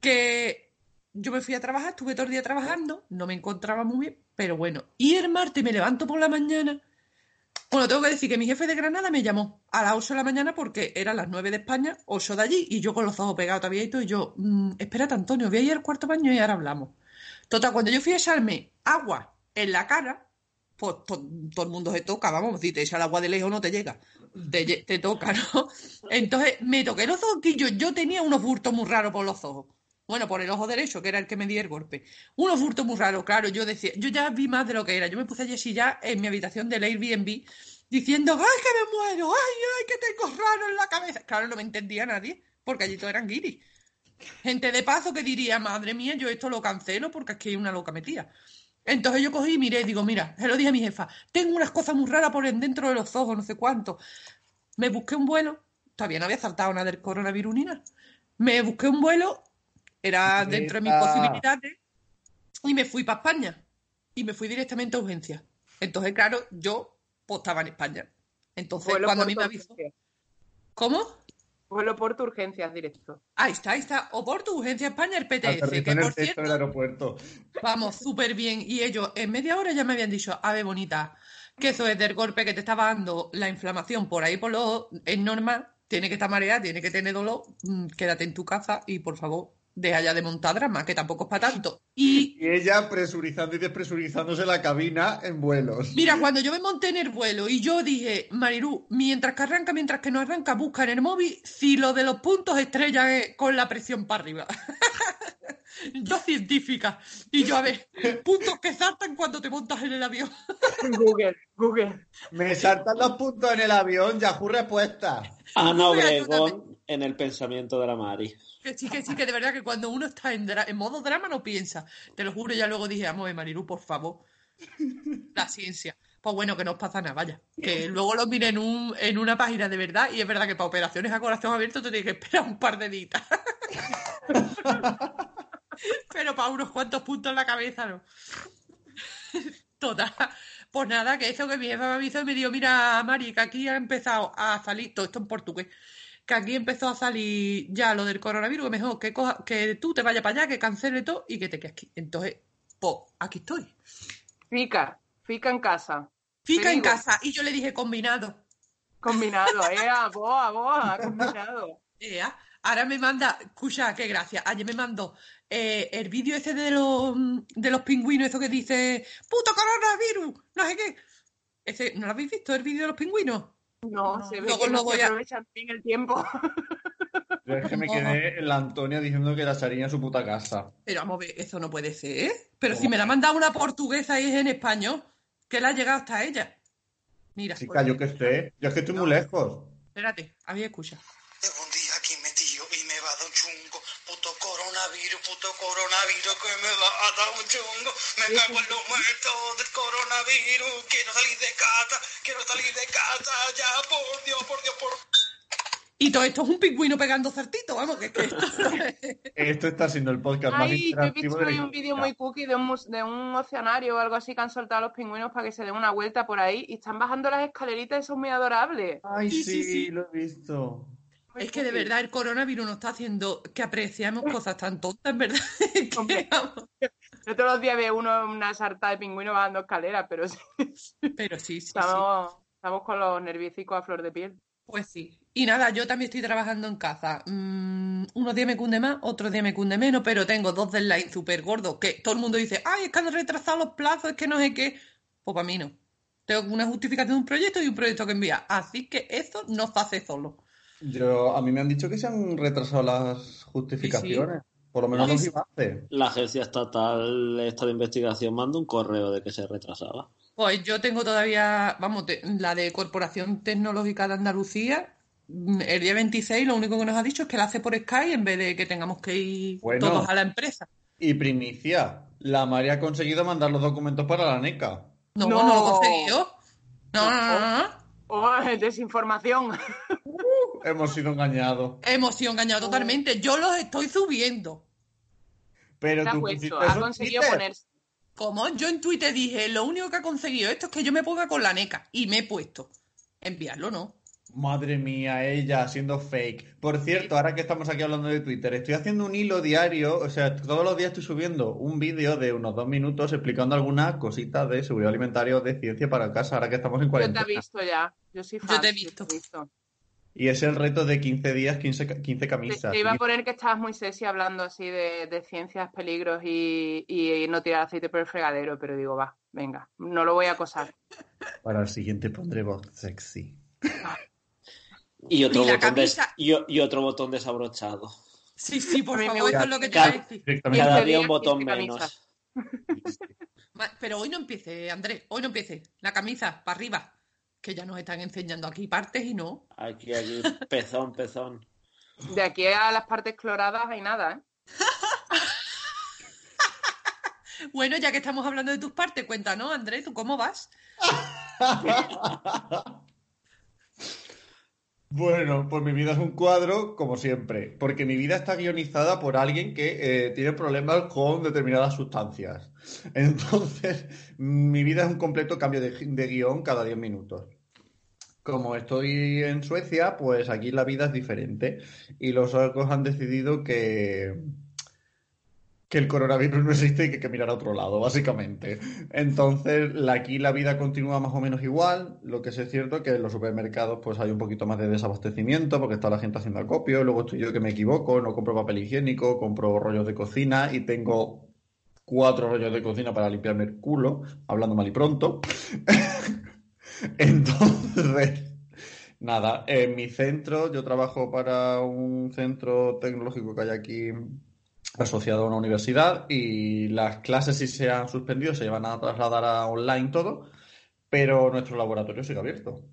que yo me fui a trabajar, estuve todo el día trabajando, no me encontraba muy bien, pero bueno. Y el martes me levanto por la mañana. Bueno, tengo que decir que mi jefe de Granada me llamó a las 8 de la mañana porque eran las 9 de España, 8 de allí, y yo con los ojos pegados todavía y todo, y yo, mm, espérate, Antonio, voy a ir al cuarto baño y ahora hablamos. Total, cuando yo fui a echarme agua en la cara, pues to- todo el mundo se toca, vamos, si te echa el agua de lejos no te llega, te, te toca, ¿no? Entonces me toqué los ojillos, yo tenía unos burtos muy raros por los ojos. Bueno, por el ojo derecho, que era el que me di el golpe. Unos burtos muy raros, claro, yo decía, yo ya vi más de lo que era. Yo me puse allí ya en mi habitación del Airbnb diciendo, ¡ay, que me muero! ¡Ay, ay, que tengo raro en la cabeza! Claro, no me entendía nadie, porque allí todos eran guiris. Gente de paso que diría, madre mía, yo esto lo cancelo porque es que hay una loca metida. Entonces yo cogí y miré digo, mira, se lo dije a mi jefa, tengo unas cosas muy raras por en dentro de los ojos, no sé cuánto. Me busqué un vuelo, todavía no había saltado nada del coronavirus ni nada. Me busqué un vuelo, era dentro de mis posibilidades, y me fui para España. Y me fui directamente a urgencia. Entonces, claro, yo pues, estaba en España. Entonces, Vuelo cuando a mí me avisó. ¿Cómo? Vuelo por tu urgencias directo. Ahí está, ahí está. O por tu urgencia España, el PTS, Aterrizó que en el por cierto, del aeropuerto. Vamos, súper bien. Y ellos en media hora ya me habían dicho, a ver, bonita, que eso es del golpe que te estaba dando la inflamación por ahí por los... Es normal, tiene que estar mareada, tiene que tener dolor, mm, quédate en tu casa y por favor, deja ya de montar drama, que tampoco es para tanto. Y Y ella presurizando y despresurizándose la cabina en vuelos. mira, cuando yo me monté en el vuelo y yo dije, Marirú, mientras que arranca, mientras que no arranca, busca en el móvil si lo de los puntos estrella es con la presión para arriba. yo científica. Y yo, a ver, puntos que saltan cuando te montas en el avión. Google, Google. Me saltan los puntos en el avión, Yahoo respuesta. Ana Obregón en el pensamiento de la Mari. Que sí, que sí, que de verdad que cuando uno está en, en modo drama no piensa. Te lo juro, ya luego dije, vamos, Marilu, por favor. La ciencia. Pues bueno, que no os pasa nada, vaya. Que luego lo miré en, un, en una página de verdad y es verdad que para operaciones a corazón abierto te tienes que esperar un par de días. Pero para unos cuantos puntos en la cabeza, no. Total. Pues nada, que eso que mi jefa me avisó y me dijo, mira, Mari, que aquí ha empezado a salir, todo esto en portugués, que aquí empezó a salir ya lo del coronavirus, que mejor que, coja- que tú te vayas para allá, que cancele todo y que te quedes aquí. Entonces, pues, aquí estoy. Fica, fica en casa. Fica en digo. casa y yo le dije combinado. Combinado, eh, a boa, boa, combinado. Ea, ahora me manda, escucha, qué gracia. Ayer me mandó eh, el vídeo ese de los, de los pingüinos, eso que dice, puto coronavirus, no sé qué. Ese, ¿No lo habéis visto el vídeo de los pingüinos? No, No, se ve luego que no voy se a- aprovechan bien el tiempo. Yo es que me quedé en la Antonia diciendo que la haría en su puta casa. Pero vamos a ver, eso no puede ser. ¿eh? Pero si me la ha mandado una portuguesa y es en español, que la ha llegado hasta ella. Mira, Chica, pues, yo que sé. Yo es que estoy muy lejos. espérate, había escucha. Llevo un día aquí metido y me va a dar un chungo. Puto coronavirus, puto coronavirus que me va a dar un chungo. Me cago en los muertos del coronavirus. Quiero salir de casa, quiero salir de casa. Ya, por Dios, por Dios, por Y todo esto es un pingüino pegando certito, vamos, que es que esto... Esto está siendo el podcast más Ay, yo he visto de la un vídeo muy cookie de un, de un oceanario o algo así que han soltado a los pingüinos para que se den una vuelta por ahí y están bajando las escaleritas y son muy adorables. Ay, Sí, sí, sí, sí. lo he visto. Es que de verdad el coronavirus nos está haciendo que apreciamos cosas tan tontas, verdad. que. Yo todos los días veo uno una sarta de pingüinos bajando escaleras, pero sí, Pero sí, sí, sí. estamos, estamos con los nerviecicos a flor de piel. Pues sí. Y nada, yo también estoy trabajando en casa. Mm, unos días me cunde más, otros días me cunde menos, pero tengo dos deadlines súper gordos que todo el mundo dice, ay, es que han retrasado los plazos, es que no sé qué. Pues para mí no. Tengo una justificación de un proyecto y un proyecto que enviar. Así que eso no se hace solo. Yo, a mí me han dicho que se han retrasado las justificaciones. Por lo menos Sí, los La agencia estatal esta de investigación mandó un correo de que se retrasaba. Pues yo tengo todavía, vamos, te- la de Corporación Tecnológica de Andalucía, mm, el día 26 lo único que nos ha dicho es que la hace por Skype en vez de que tengamos que ir Bueno. todos a la empresa. Y primicia, la María ha conseguido mandar los documentos para la NECA. No, No. no, lo he conseguido. No, no, no, no, no. Oh, desinformación. Hemos sido engañados. Hemos sido engañados totalmente. Yo los estoy subiendo. Pero tú puesto, ha conseguido Twitter. ponerse. Como yo en Twitter dije, lo único que ha conseguido esto es que yo me ponga con la NECA. Y me he puesto. Enviarlo, ¿no? Madre mía, ella haciendo fake. Por cierto, ahora que estamos aquí hablando de Twitter, estoy haciendo un hilo diario, o sea, todos los días estoy subiendo un vídeo de unos dos minutos explicando algunas cositas de seguridad alimentaria o de ciencia para casa, ahora que estamos en Yo te he cuarentena. visto ya. Yo soy Yo fan. te he yo visto. Y es el reto de 15 días, 15, ca- 15 Te, camisas. te iba a poner que estabas muy sexy hablando así de, de ciencias, peligros y, y no tirar aceite por el fregadero, pero digo, va, venga, no lo voy a acosar. Para el siguiente pondré voz sexy. Y otro, botón des- y, y otro botón desabrochado. Sí, sí, por favor, eso es lo que te iba a Cada-. Cada Quince día un botón menos. Pero hoy no empiece, Andrés, hoy no empiece. La camisa, para arriba. Que ya nos están enseñando aquí partes y no. Aquí, aquí, pezón, pezón. De aquí a las partes cloradas hay nada, ¿eh? Bueno, ya que estamos hablando de tus partes, cuéntanos, Andrés, ¿tú cómo vas? Bueno, pues mi vida es un cuadro, como siempre, porque mi vida está guionizada por alguien que eh, tiene problemas con determinadas sustancias. Entonces, mi vida es un completo cambio de, guion cada 10 minutos. Como estoy en Suecia, pues aquí la vida es diferente y los suecos han decidido que, que el coronavirus no existe y que hay que mirar a otro lado, básicamente. Entonces, aquí la vida continúa más o menos igual. Lo que sí es cierto que en los supermercados pues hay un poquito más de desabastecimiento porque está la gente haciendo acopio. Luego estoy yo que me equivoco, no compro papel higiénico, compro rollos de cocina y tengo cuatro rollos de cocina para limpiarme el culo, hablando mal y pronto. Entonces, nada, en mi centro, yo trabajo para un centro tecnológico que hay aquí asociado a una universidad y las clases si se han suspendido se van a trasladar a online todo, pero nuestro laboratorio sigue abierto.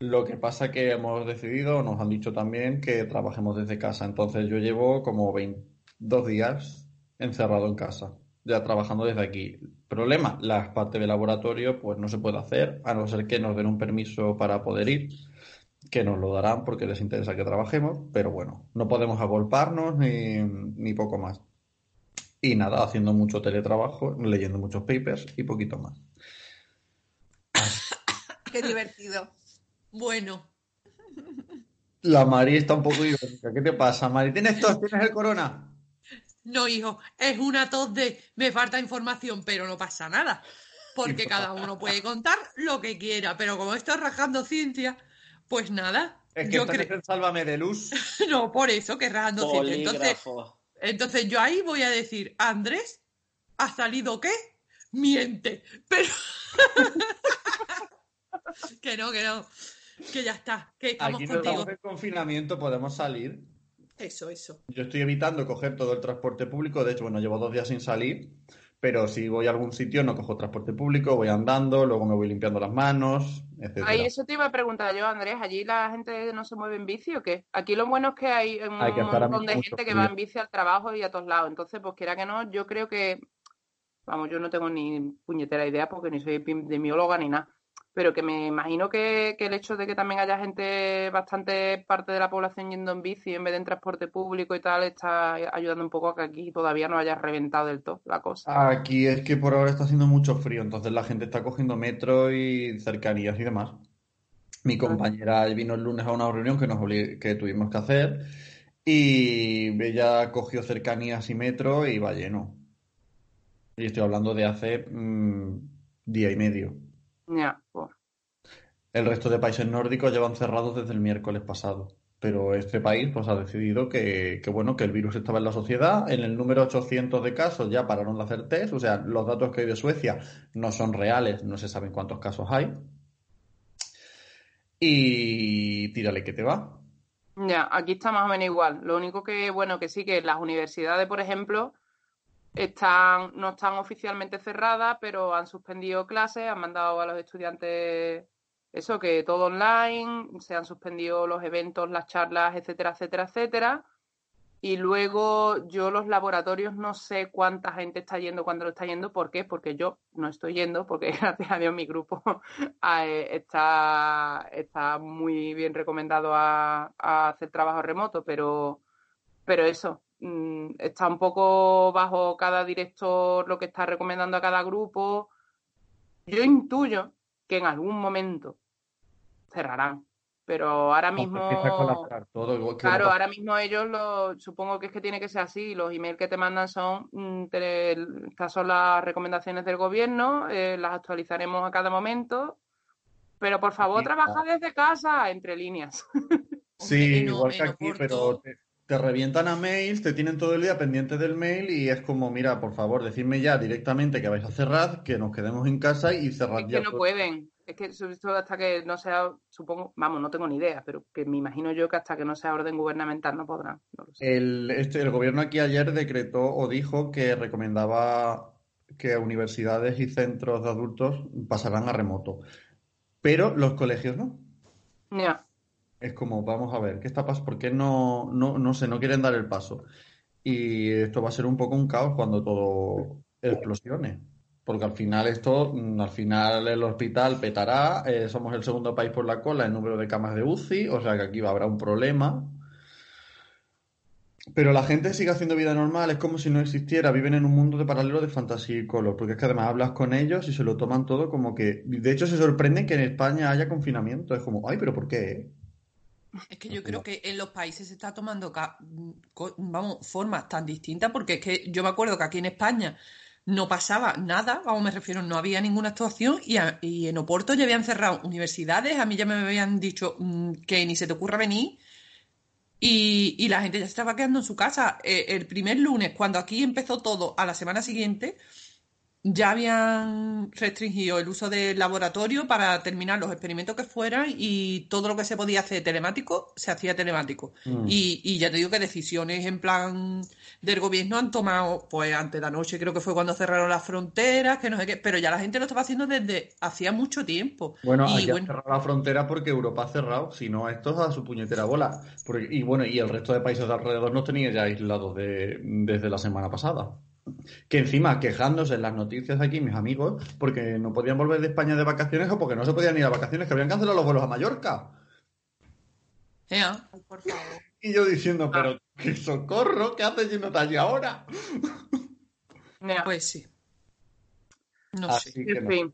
Lo que pasa que hemos decidido, nos han dicho también que trabajemos desde casa. Entonces yo llevo como 22 días encerrado en casa, ya trabajando desde aquí. Problema, las partes de laboratorio pues no se puede hacer, a no ser que nos den un permiso para poder ir, que nos lo darán porque les interesa que trabajemos, pero bueno, no podemos agolparnos ni, ni poco más. Y nada, haciendo mucho teletrabajo, leyendo muchos papers y poquito más. Qué divertido. Bueno, La Mari está un poco irónica. ¿Qué te pasa, Mari? ¿Tienes tos? ¿Tienes el corona? no, hijo, es una tos de me falta información, pero no pasa nada. Porque cada uno puede contar lo que quiera, pero como estoy rajando ciencia, pues nada. Es que yo estás creo. en Sálvame de Luz. No, por eso que rajando ciencia. Entonces, entonces yo ahí voy a decir, Andrés, ¿ha salido qué? Miente. Pero. que no, que no. Que ya está. Que estamos Aquí no contigo. estamos en confinamiento, podemos salir. Eso, eso. Yo estoy evitando coger todo el transporte público. De hecho, bueno, llevo dos días sin salir. Pero si voy a algún sitio, no cojo transporte público, voy andando, luego me voy limpiando las manos, etcétera. Ahí eso te iba a preguntar yo, Andrés. ¿Allí la gente no se mueve en bici o qué? Aquí lo bueno es que hay un Hay que montón de gente que va en bici al trabajo y a todos lados. Entonces, pues quiera que no, yo creo que, vamos, yo no tengo ni puñetera idea porque ni soy epidemióloga ni nada. Pero que me imagino que, que el hecho de que también haya gente, bastante parte de la población yendo en bici en vez de en transporte público y tal, está ayudando un poco a que aquí todavía no haya reventado del todo la cosa. Aquí es que por ahora está haciendo mucho frío, entonces la gente está cogiendo metro y cercanías y demás. Mi compañera vino el lunes a una reunión que nos que tuvimos que hacer y ella cogió cercanías y metro y va lleno. Y estoy hablando de hace mm, día y medio. Ya, pues. El resto de países nórdicos llevan cerrados desde el miércoles pasado. Pero este país pues ha decidido que, que, bueno, que el virus estaba en la sociedad. En el número 800 de casos ya pararon de hacer test. O sea, los datos que hay de Suecia no son reales, no se saben cuántos casos hay. Y tírale que te va. Ya, aquí está más o menos igual. Lo único que, bueno, que sí que las universidades, por ejemplo, están, no están oficialmente cerradas, pero han suspendido clases, han mandado a los estudiantes eso, que todo online, se han suspendido los eventos, las charlas, etcétera, etcétera, etcétera. Y luego yo los laboratorios no sé cuánta gente está yendo cuando lo está yendo. ¿Por qué? Porque yo no estoy yendo, porque gracias a Dios mi grupo eh, está, está muy bien recomendado a, a hacer trabajo remoto, pero, pero eso, está un poco bajo cada director lo que está recomendando a cada grupo. Yo intuyo que en algún momento cerrarán. Pero ahora mismo, Empieza a colapsar todo, igual que claro, ahora mismo ellos lo, supongo que es que tiene que ser así. Los emails que te mandan son, mm, te- estas son las recomendaciones del gobierno, eh, las actualizaremos a cada momento. Pero por favor, trabaja desde casa, entre líneas. Sí, igual que aquí, pero te, te revientan a mails, te tienen todo el día pendiente del mail y es como, mira, por favor, decidme ya directamente que vais a cerrar, que nos quedemos en casa y cerrad Es ya que no todo. pueden. Es que sobre todo hasta que no sea, supongo, vamos, no tengo ni idea, pero que me imagino yo que hasta que no sea orden gubernamental no podrán. No lo sé. El, este, el gobierno aquí ayer decretó o dijo que recomendaba que universidades y centros de adultos pasarán a remoto, pero los colegios no. Ya. Es como, vamos a ver, ¿qué está pasando? ¿Por qué no, no, no sé, no quieren dar el paso? Y esto va a ser un poco un caos cuando todo explosione. Porque al final esto, mm, al final el hospital petará, eh, somos el segundo país por la cola en número de camas de UCI, o sea que aquí habrá un problema. Pero la gente sigue haciendo vida normal, es como si no existiera, viven en un mundo de paralelo de fantasía y color, porque es que además hablas con ellos y se lo toman todo como que, de hecho se sorprenden que en España haya confinamiento, es como, ay, pero ¿por qué? Es que yo creo que en los países se está tomando, co- vamos, formas tan distintas, porque es que yo me acuerdo que aquí en España no pasaba nada, vamos, me refiero, no había ninguna actuación y, a- y en Oporto ya habían cerrado universidades, a mí ya me habían dicho mm, que ni se te ocurra venir y, y la gente ya se estaba quedando en su casa. Eh, el primer lunes, cuando aquí empezó todo, a la semana siguiente, ya habían restringido el uso del laboratorio para terminar los experimentos que fueran y todo lo que se podía hacer telemático se hacía telemático. Mm. Y, y ya te digo que decisiones en plan del gobierno han tomado, pues antes de la noche creo que fue cuando cerraron las fronteras, que no sé qué, pero ya la gente lo estaba haciendo desde hacía mucho tiempo. Bueno, Y aquí han bueno, cerrado la frontera porque Europa ha cerrado, si no, esto es a su puñetera bola. Porque- y bueno, y el resto de países de alrededor nos tenía ya aislados de, desde la semana pasada. Que encima, quejándose en las noticias aquí, mis amigos, porque no podían volver de España de vacaciones o porque no se podían ir a vacaciones, que habían cancelado los vuelos a Mallorca. Y yo diciendo, pero qué socorro, ¿qué haces yéndote allí ahora? Pues sí. No Así sé. que no.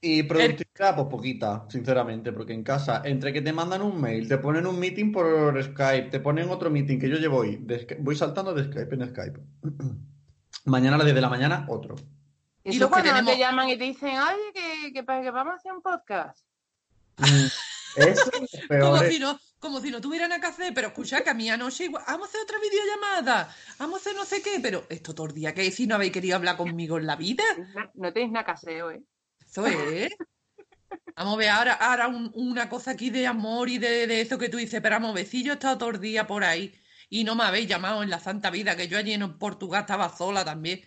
Y productividad, pues poquita, sinceramente, porque en casa, entre que te mandan un mail, te ponen un meeting por Skype, te ponen otro meeting que yo llevo hoy, de voy saltando de Skype en Skype. Mañana a las 10 de la mañana, otro. Y Y eso los que cuando tenemos- te llaman y te dicen, oye, que, que, que vamos a hacer un podcast. Mm, Eso es Como si no, como si no tuvieran nada que hacer, pero escucha que a mí anoche igual, vamos a hacer otra videollamada, vamos a hacer no sé qué, pero esto todo el día que decir no habéis querido hablar conmigo en la vida, No tenéis nada que hacer hoy. eso es. Vamos a ver ahora, ahora un- una cosa aquí de amor y de, de eso que tú dices, pero vamos a ver, si yo he estado todo el día por ahí y no me habéis llamado en la santa vida, que yo allí en Portugal estaba sola también,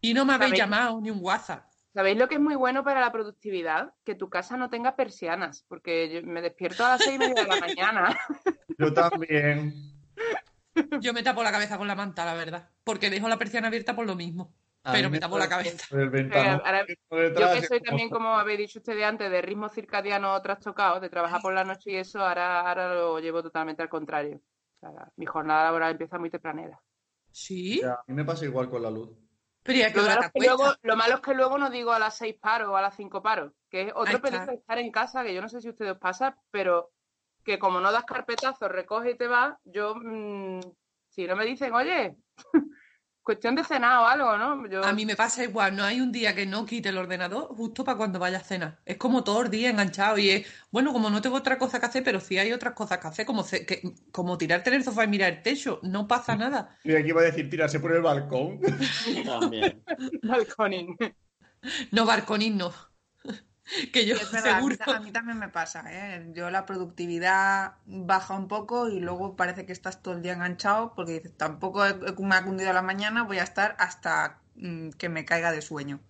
y no me habéis ¿Sabéis? llamado ni un WhatsApp. ¿Sabéis lo que es muy bueno para la productividad? Que tu casa no tenga persianas, porque yo me despierto a las seis y media de la mañana. Yo también. Yo me tapo la cabeza con la manta, la verdad, porque dejo la persiana abierta por lo mismo, pero me tapo la cabeza. ventanón ahora- Yo que soy también, como habéis dicho ustedes antes, de ritmo circadiano trastocado, de trabajar por la noche y eso, ahora, ahora lo llevo totalmente al contrario. O sea, mi jornada laboral empieza muy tempranera. Sí, Ya, a mí me pasa igual con la luz. pero ya que Lo malo, es que luego, lo malo es que luego no digo a las seis paro o a las cinco paro, que es otro peligro de estar en casa, que yo no sé si a ustedes os pasa, pero que como no das carpetazo, recoge y te vas, yo, mm, si no me dicen, oye, cuestión de cenar o algo, ¿no? Yo, A mí me pasa igual, no hay un día que no quite el ordenador justo para cuando vaya a cenar. Es como todo el día enganchado y es, bueno, como no tengo otra cosa que hacer, pero sí hay otras cosas que hacer, como, ce- que- como tirarte en el sofá y mirar el techo, no pasa nada. Y aquí iba a decir tirarse por el balcón. También. balconing. No, balconín no. que yo Es verdad, a mí, seguro. a mí también me pasa, ¿eh? Yo la productividad baja un poco y luego parece que estás todo el día enganchado porque dices, tampoco he- he- me ha cundido la mañana, voy a estar hasta mm, que me caiga de sueño.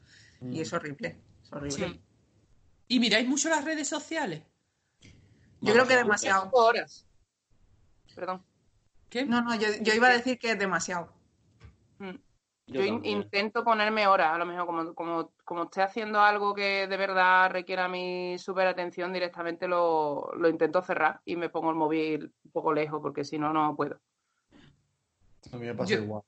Mm. Y es horrible, es horrible. Sí. ¿Y miráis mucho las redes sociales? Yo creo que demasiado. Cinco horas. Perdón. ¿Qué? No, no, yo, yo iba a decir que es demasiado. Mm. Yo intento ponerme horas, a lo mejor como, como, como esté haciendo algo que de verdad requiera mi súper atención, directamente lo, lo intento cerrar y me pongo el móvil un poco lejos porque si no, no puedo. A mí me pasa Yo- igual.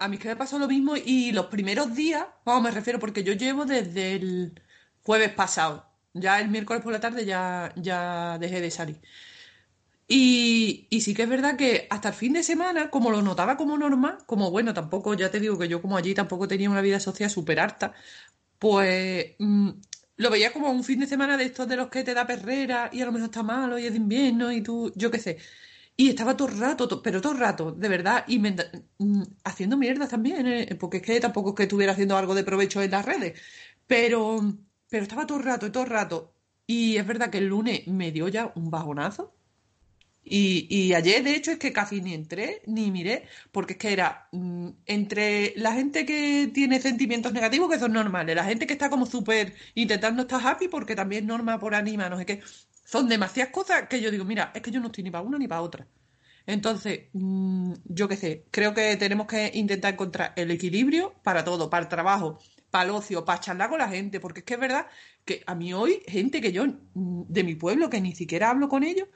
A mí es que me pasó lo mismo y los primeros días, vamos, me refiero porque yo llevo desde el jueves pasado. Ya el miércoles por la tarde ya, ya dejé de salir. Y, sí que es verdad que hasta el fin de semana, como lo notaba como normal, como bueno, tampoco, ya te digo que yo como allí tampoco tenía una vida social súper harta, pues mm, lo veía como un fin de semana de estos de los que te da perrera y a lo mejor está malo y es de invierno y tú, yo qué sé. Y estaba todo el rato, to- pero todo el rato, de verdad, y me da- mm, haciendo mierdas también, eh, porque es que tampoco es que estuviera haciendo algo de provecho en las redes, pero, pero estaba todo el rato, todo el rato. Y es verdad que el lunes me dio ya un bajonazo. Y, y ayer, de hecho, es que casi ni entré ni miré, porque es que era mm, entre la gente que tiene sentimientos negativos, que son normales, la gente que está como súper intentando estar happy, porque también norma por anima, no sé qué, son demasiadas cosas que yo digo, mira, es que yo no estoy ni para una ni para otra. Entonces, mm, yo qué sé, creo que tenemos que intentar encontrar el equilibrio para todo, para el trabajo, para el ocio, para charlar con la gente, porque es que es verdad que a mí hoy, gente que yo mm, de mi pueblo, que ni siquiera hablo con ellos,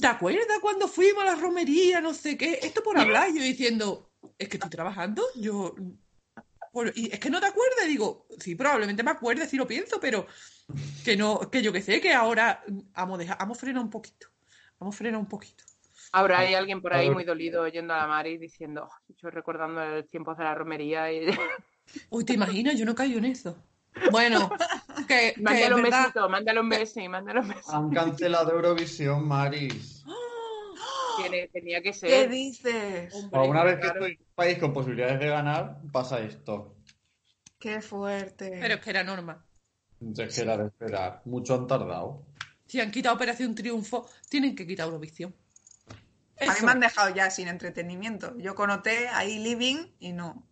¿te acuerdas cuando fuimos a la romería, no sé qué? Esto por hablar, y yo diciendo, es que estoy trabajando, yo... y es que no te acuerdas, digo, sí, probablemente me acuerde si lo pienso, pero que no, que yo que sé, que ahora mm, vamos, deja, vamos a frenar un poquito, vamos a frenar un poquito. Habrá hay alguien por ahí muy dolido oyendo a la Mari diciendo, "Oh, yo recordando el tiempo de la romería y Uy, ¿te imaginas? Yo no caigo en eso. Bueno, que, que mándale un verdad. besito, mándale un beso y mándale un beso. Han cancelado Eurovisión, Maris. Tenía que ¿Qué ser. dices? Hombre, Para una vez que estoy en un país con posibilidades de ganar, pasa esto. Qué fuerte. Pero es que era norma. Es que era de esperar. Mucho han tardado. Si han quitado Operación Triunfo, tienen que quitar Eurovisión. A mí me han dejado ya sin entretenimiento. Yo conoté ahí Living y no,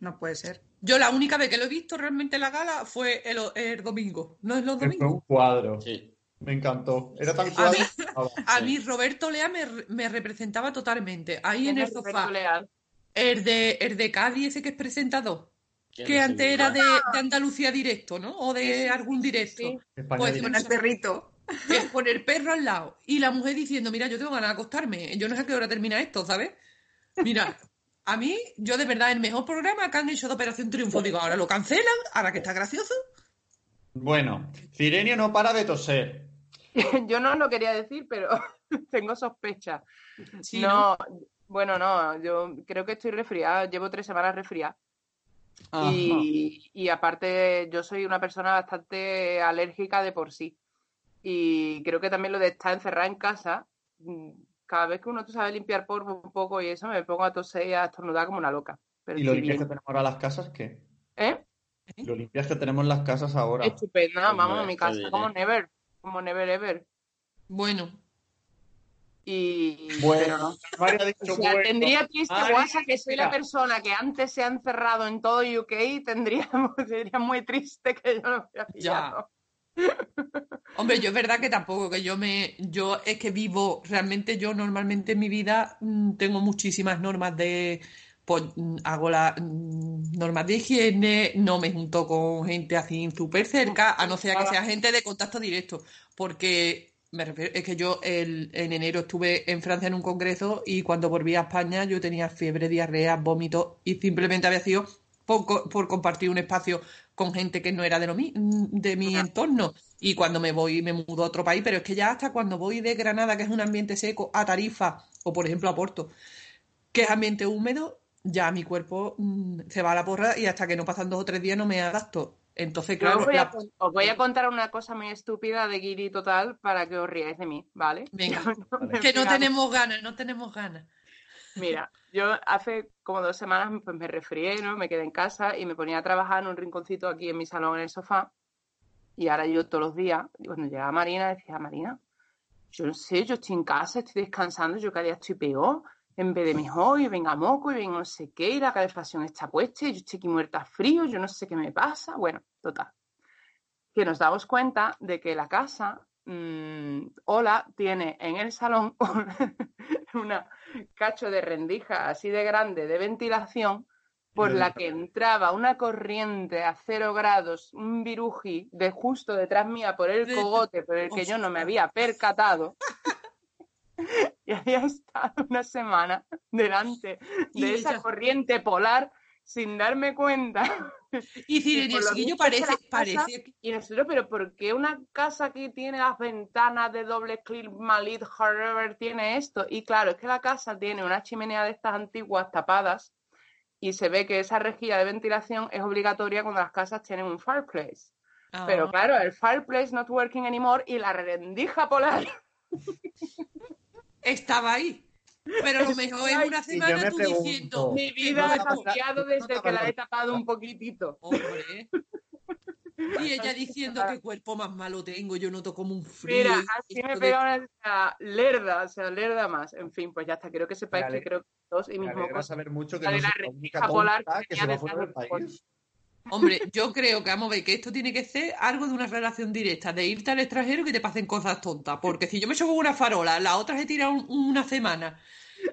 no puede ser. Yo la única vez que lo he visto realmente en la gala fue el, el domingo. ¿No es los Que fue domingos? un cuadro. Sí. Me encantó. Era tan A cuadro. mí- A mí Roberto Lea me, me representaba totalmente. Ahí en ¿Quién el sofá. Leal? El de, el de Cádiz, ese que es presentador. ¿Quién Que es antes era de, de Andalucía directo, ¿no? O de algún directo. sí. Pues. Con el perrito. Es con el perro al lado. Y la mujer diciendo, mira, yo tengo ganas de acostarme. Yo no sé a qué hora termina esto, ¿sabes? Mira, a mí, yo de verdad, el mejor programa que han hecho de Operación Triunfo, digo, ahora lo cancelan, ahora que está gracioso. Bueno, Cirenio no para de toser. Yo no lo quería decir, pero tengo sospecha. Sí, no, bueno, no, yo creo que estoy resfriada, llevo tres semanas resfriada. Y, y aparte, yo soy una persona bastante alérgica de por sí. Y creo que también lo de estar encerrada en casa, mm, cada vez que uno tú sabe limpiar polvo un poco y eso, me pongo a toser y a estornudar como una loca. Pero ¿Y lo limpias que tenemos ahora las casas qué? ¿Eh? Lo limpias que tenemos las casas ahora. Estupenda, Hombre, vamos a mi casa como never, como never ever. Bueno, Y Bueno, no. O sea, bueno. tendría triste Ay, guasa que soy la persona que antes se ha encerrado en todo UK y tendría, sería muy triste que yo no hubiera pillado. hombre, yo es verdad que tampoco, que yo me, yo es que vivo, realmente yo normalmente en mi vida mm, tengo muchísimas normas de, pues mm, hago las normas de higiene, no me junto con gente así súper cerca, a no ser que sea gente de contacto directo, porque me refiero, es que yo el- en enero estuve en Francia en un congreso y cuando volví a España yo tenía fiebre, diarrea, vómito y simplemente había sido por, por compartir un espacio con gente que no era de, lo mi, de mi entorno. Y cuando me voy, me mudo a otro país, pero es que ya hasta cuando voy de Granada, que es un ambiente seco, a Tarifa o por ejemplo a Porto, que es ambiente húmedo, ya mi cuerpo mm, se va a la porra y hasta que no pasan dos o tres días no me adapto. Entonces, os, claro, voy la- os voy a contar una cosa muy estúpida de Guiri total para que os riáis de mí, ¿vale? Venga. Me que no tenemos ganas, no tenemos ganas. Mira, yo hace como dos semanas pues me resfrié, ¿no? Me quedé en casa y me ponía a trabajar en un rinconcito aquí en mi salón en el sofá. Y ahora yo todos los días, cuando llegaba Marina, decía, Marina, yo no sé, yo estoy en casa, estoy descansando, yo cada día estoy peor, en vez de mejor, y venga moco, y venga no sé qué, y la calefacción está puesta, yo estoy aquí muerta frío, yo no sé qué me pasa. Bueno, total. Que nos damos cuenta de que la casa, mm, Ola, tiene en el salón una cacho de rendija así de grande de ventilación por la que entraba una corriente a cero grados, un viruji de justo detrás mía por el cogote, por el que yo no me había percatado. Y había estado una semana delante de esa corriente polar sin darme cuenta. Y visto parece, parece que- Y nosotros, pero ¿por qué una casa que tiene las ventanas de doble clip Malit Harvard tiene esto? Y claro, es que la casa tiene una chimenea de estas antiguas tapadas y se ve que esa rejilla de ventilación es obligatoria cuando las casas tienen un fireplace. Pero Ah, claro, el fireplace not working anymore y la rendija polar. estaba ahí. Pero lo mejor en una semana me tú pregunto, diciendo, Mi "Qué vida ha guapo". cambiado desde que la he tapado un poquitito. Hombre. Y ella diciendo qué cuerpo más malo tengo, yo noto como un frío. Mira, así me esto de- pega una lerda, o sea, lerda más. En fin, pues ya está. Quiero que sepáis que creo que todos y Me mis alegra mocos saber mucho que la no de la polar que que se tenía va fuera del país. Hombre, yo creo que vamos a ver que esto tiene que ser algo de una relación directa, de irte al extranjero y que te pasen cosas tontas. Porque si yo me echo con una farola, la otra se tira un- una semana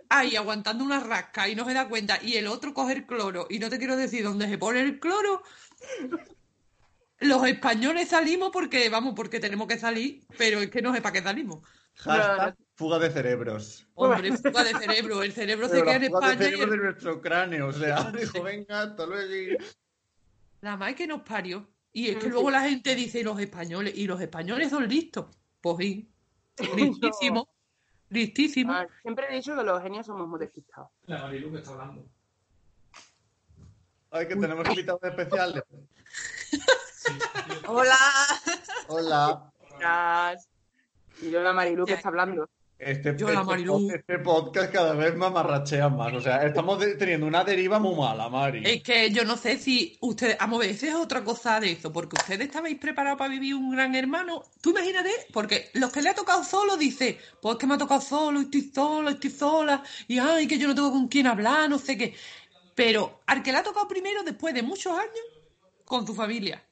ahí aguantando una rasca y no se da cuenta, y el otro coge el cloro, y no te quiero decir dónde se pone el cloro. Los españoles salimos porque, vamos, porque tenemos que salir, pero es que no sé para qué salimos. Hashtag fuga de cerebros. Hombre, fuga de cerebro, el cerebro se queda la en España y cerebro el- de nuestro cráneo. O sea, dijo, venga, hasta luego. La madre que nos parió. Y es que luego la gente dice los españoles, y los españoles son listos. Pues sí, listísimos, listísimos. Ah, siempre he dicho que los genios somos muy despistados. La Marilu que está hablando. Ay, que tenemos invitados especiales. Sí. Hola. Hola. Gracias. Y yo la Marilu que está hablando. Este, Yo, este- este podcast cada vez más marrachea más. O sea, estamos de- teniendo una deriva muy mala, Mari. Es que yo no sé si ustedes, a ver, esa es otra cosa de eso, porque ustedes estabais preparados para vivir un gran hermano. Tú imagínate, porque los que le ha tocado solo dice, pues que me ha tocado solo, estoy solo, estoy sola, y ay, que yo no tengo con quién hablar, no sé qué. Pero al que le ha tocado primero, después de muchos años, con tu familia.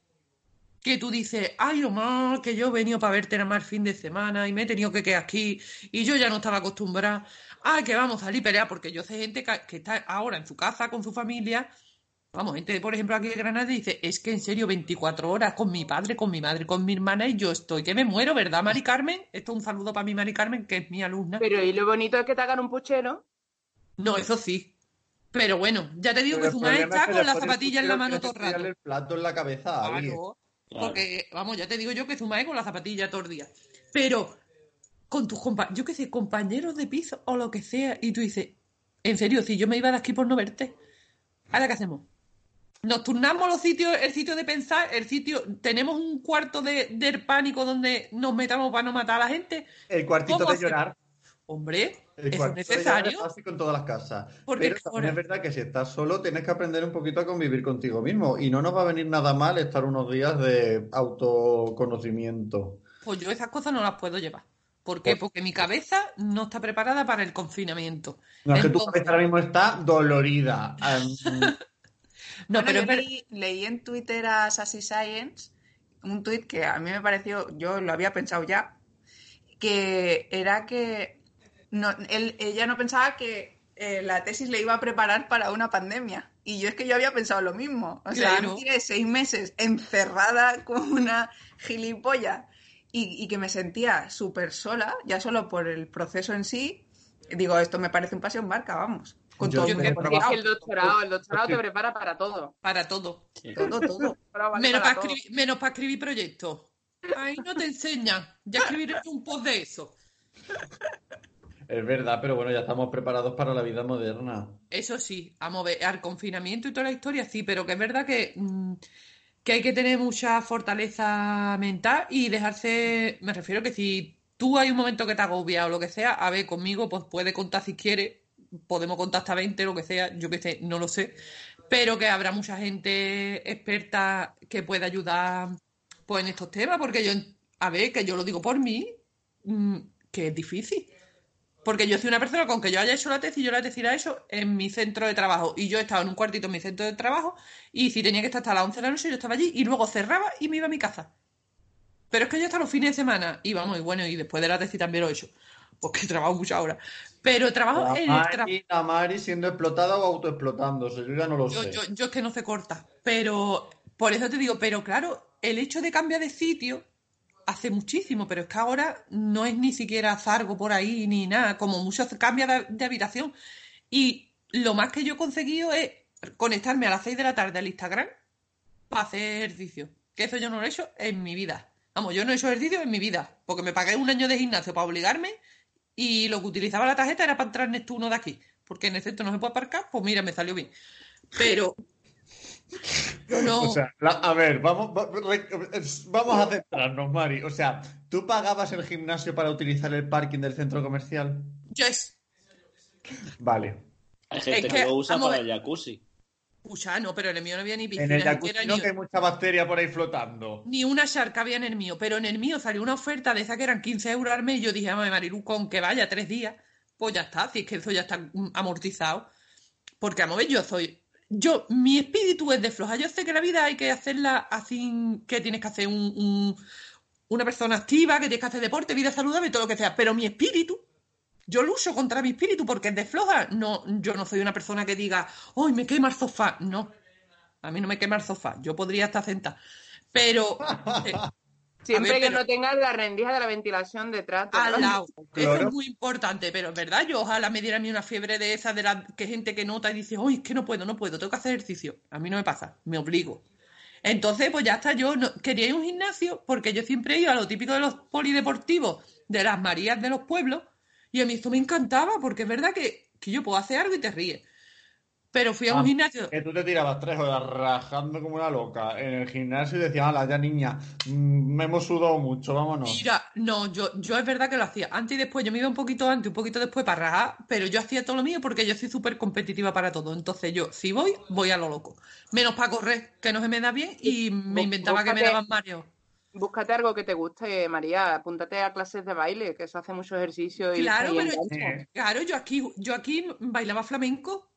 Que tú dices, ay, Omar, que yo he venido para verte nada más el fin de semana y me he tenido que quedar aquí y yo ya no estaba acostumbrada. Ay, que vamos a salir a pelear, porque yo sé gente que, que está ahora en su casa con su familia. Vamos, gente, por ejemplo, aquí de Granada dice, es que en serio, 24 horas con mi padre, con mi madre, con mi hermana y yo estoy que me muero, ¿verdad, Mari Carmen? Esto es un saludo para mi Mari Carmen, que es mi alumna. Pero y lo bonito es que te hagan un puchero. No, eso sí. Pero bueno, ya te digo Pero que su madre está con la después zapatilla en la mano todo el rato. tirarle el plato en la cabeza a alguien. Claro, Claro. porque, vamos, ya te digo yo que Zumae con la zapatilla todo el día. Pero con tus compañeros, yo qué sé, compañeros de piso o lo que sea, y tú dices, en serio, si yo me iba de aquí por no verte, ¿ahora qué hacemos? Nos turnamos los sitios, el sitio de pensar, el sitio, tenemos un cuarto de, del pánico donde nos metamos para no matar a la gente. El cuartito ¿Cómo de hacemos? llorar. Hombre, El eso es llorar es necesario. básico en todas las casas. Porque Pero también es verdad que si estás solo tienes que aprender un poquito a convivir contigo mismo. Y no nos va a venir nada mal estar unos días de autoconocimiento. Pues yo esas cosas no las puedo llevar. ¿Por qué? Pues- Porque mi cabeza no está preparada para el confinamiento. No, es que tu cabeza ahora mismo está dolorida. No, Bueno, pero yo leí, leí en Twitter a Sassy Science un tweet que a mí me pareció, yo lo había pensado ya, que era que no, él- ella no pensaba que eh, la tesis le iba a preparar para una pandemia. Y yo es que yo había pensado lo mismo. O sea, Claro. yo tiré seis meses encerrada con una gilipollas y, y que me sentía súper sola, ya solo por el proceso en sí. Digo, esto me parece un paseo en barca, vamos. Con Yo todo el trabajo- doctorado, el doctorado te prepara para todo. para todo. todo, todo. Menos para para todo. escribir, menos para escribir proyectos. Ahí no te enseñan. Ya escribiré un post de eso. Es verdad, pero bueno, ya estamos preparados para la vida moderna. Eso sí, a mover al confinamiento y toda la historia, sí, pero que es verdad que, mm, que hay que tener mucha fortaleza mental y dejarse. Me refiero que si tú hay un momento que te agobia o lo que sea, a ver, conmigo, pues puede contar si quiere, podemos contar hasta 20, lo que sea, yo que sé, no lo sé, pero que habrá mucha gente experta que pueda ayudar pues en estos temas, porque yo, a ver, que yo lo digo por mí, mm, que es difícil. Porque yo soy una persona con que yo haya hecho la tesis, yo la tesis la he hecho en mi centro de trabajo. Y yo he estado en un cuartito en mi centro de trabajo y si tenía que estar hasta las 11 de la noche, yo estaba allí y luego cerraba y me iba a mi casa. Pero es que yo hasta los fines de semana, y vamos, y bueno, y después de la tesis también lo he hecho, porque trabajo muchas horas. Pero trabajo La en el trabajo. Mari, la Mari siendo explotada o autoexplotándose, yo ya no lo Yo, sé. yo, yo es que no se corta. Pero por eso te digo, pero claro, el hecho de cambiar de sitio hace muchísimo, pero es que ahora no es ni siquiera zargo por ahí ni nada, como mucho cambia de, de habitación. Y lo más que yo he conseguido es conectarme a las 6 de la tarde al Instagram para hacer ejercicio. Que eso yo no lo he hecho en mi vida. Vamos, yo no he hecho ejercicio en mi vida, porque me pagué un año de gimnasio para obligarme y lo que utilizaba la tarjeta era para entrar en Neptuno de aquí, porque en el centro no se puede aparcar, pues mira, me salió bien. Pero yo no, O sea, la- a ver, vamos, vamos a centrarnos, Mari. O sea, ¿tú pagabas el gimnasio para utilizar el parking del centro comercial? yo es, Vale. Hay gente Es que, que, lo usa para el jacuzzi. pucha, no, pero en el mío no había ni piscina, En el jacuzzi no ni, que hay mucha bacteria por ahí flotando. ni una charca había en el mío, pero en el mío salió una oferta de esa que eran 15 euros al mes y yo dije, "Ay, Marilu, con que vaya tres días, pues ya está, si es que eso ya está mm, amortizado. Porque, vamos a ver, yo soy, yo, mi espíritu es de floja, yo sé que la vida hay que hacerla así, que tienes que hacer un, un- una persona activa, que tienes que hacer deporte, vida saludable, todo lo que sea, pero mi espíritu yo lucho contra mi espíritu porque es de floja. No, yo no soy una persona que diga, ¡ay, me quema el sofá! No, a mí no me quema el sofá. Yo podría estar sentada. Pero eh, Siempre ver, que pero- no tengas la rendija de la ventilación detrás. al lado. Eso es muy importante, pero es verdad, yo ojalá me diera a mí una fiebre de esa de la que gente que nota y dice, ¡ay, es que no puedo, no puedo, tengo que hacer ejercicio! A mí no me pasa, me obligo. Entonces, pues ya está, yo no, quería ir a un gimnasio porque yo siempre he ido a lo típico de los polideportivos, de las Marías de los pueblos, y a mí esto me encantaba porque es verdad que, que yo puedo hacer algo y te ríes. Pero fui a un Ah, gimnasio. Que tú te tirabas tres horas rajando como una loca en el gimnasio y decías, ala, ya niña, mm, me hemos sudado mucho, vámonos. Mira, no, yo, yo es verdad que lo hacía antes y después, yo me iba un poquito antes, un poquito después para rajar, pero yo hacía todo lo mío porque yo soy súper competitiva para todo. Entonces yo, si voy, voy a lo loco. Menos para correr, que no se me da bien, y me inventaba que me daban Mario. Búscate algo que te guste, María. Apúntate a clases de baile, que eso hace mucho ejercicio y, Claro, pero, claro, yo aquí, yo aquí bailaba flamenco,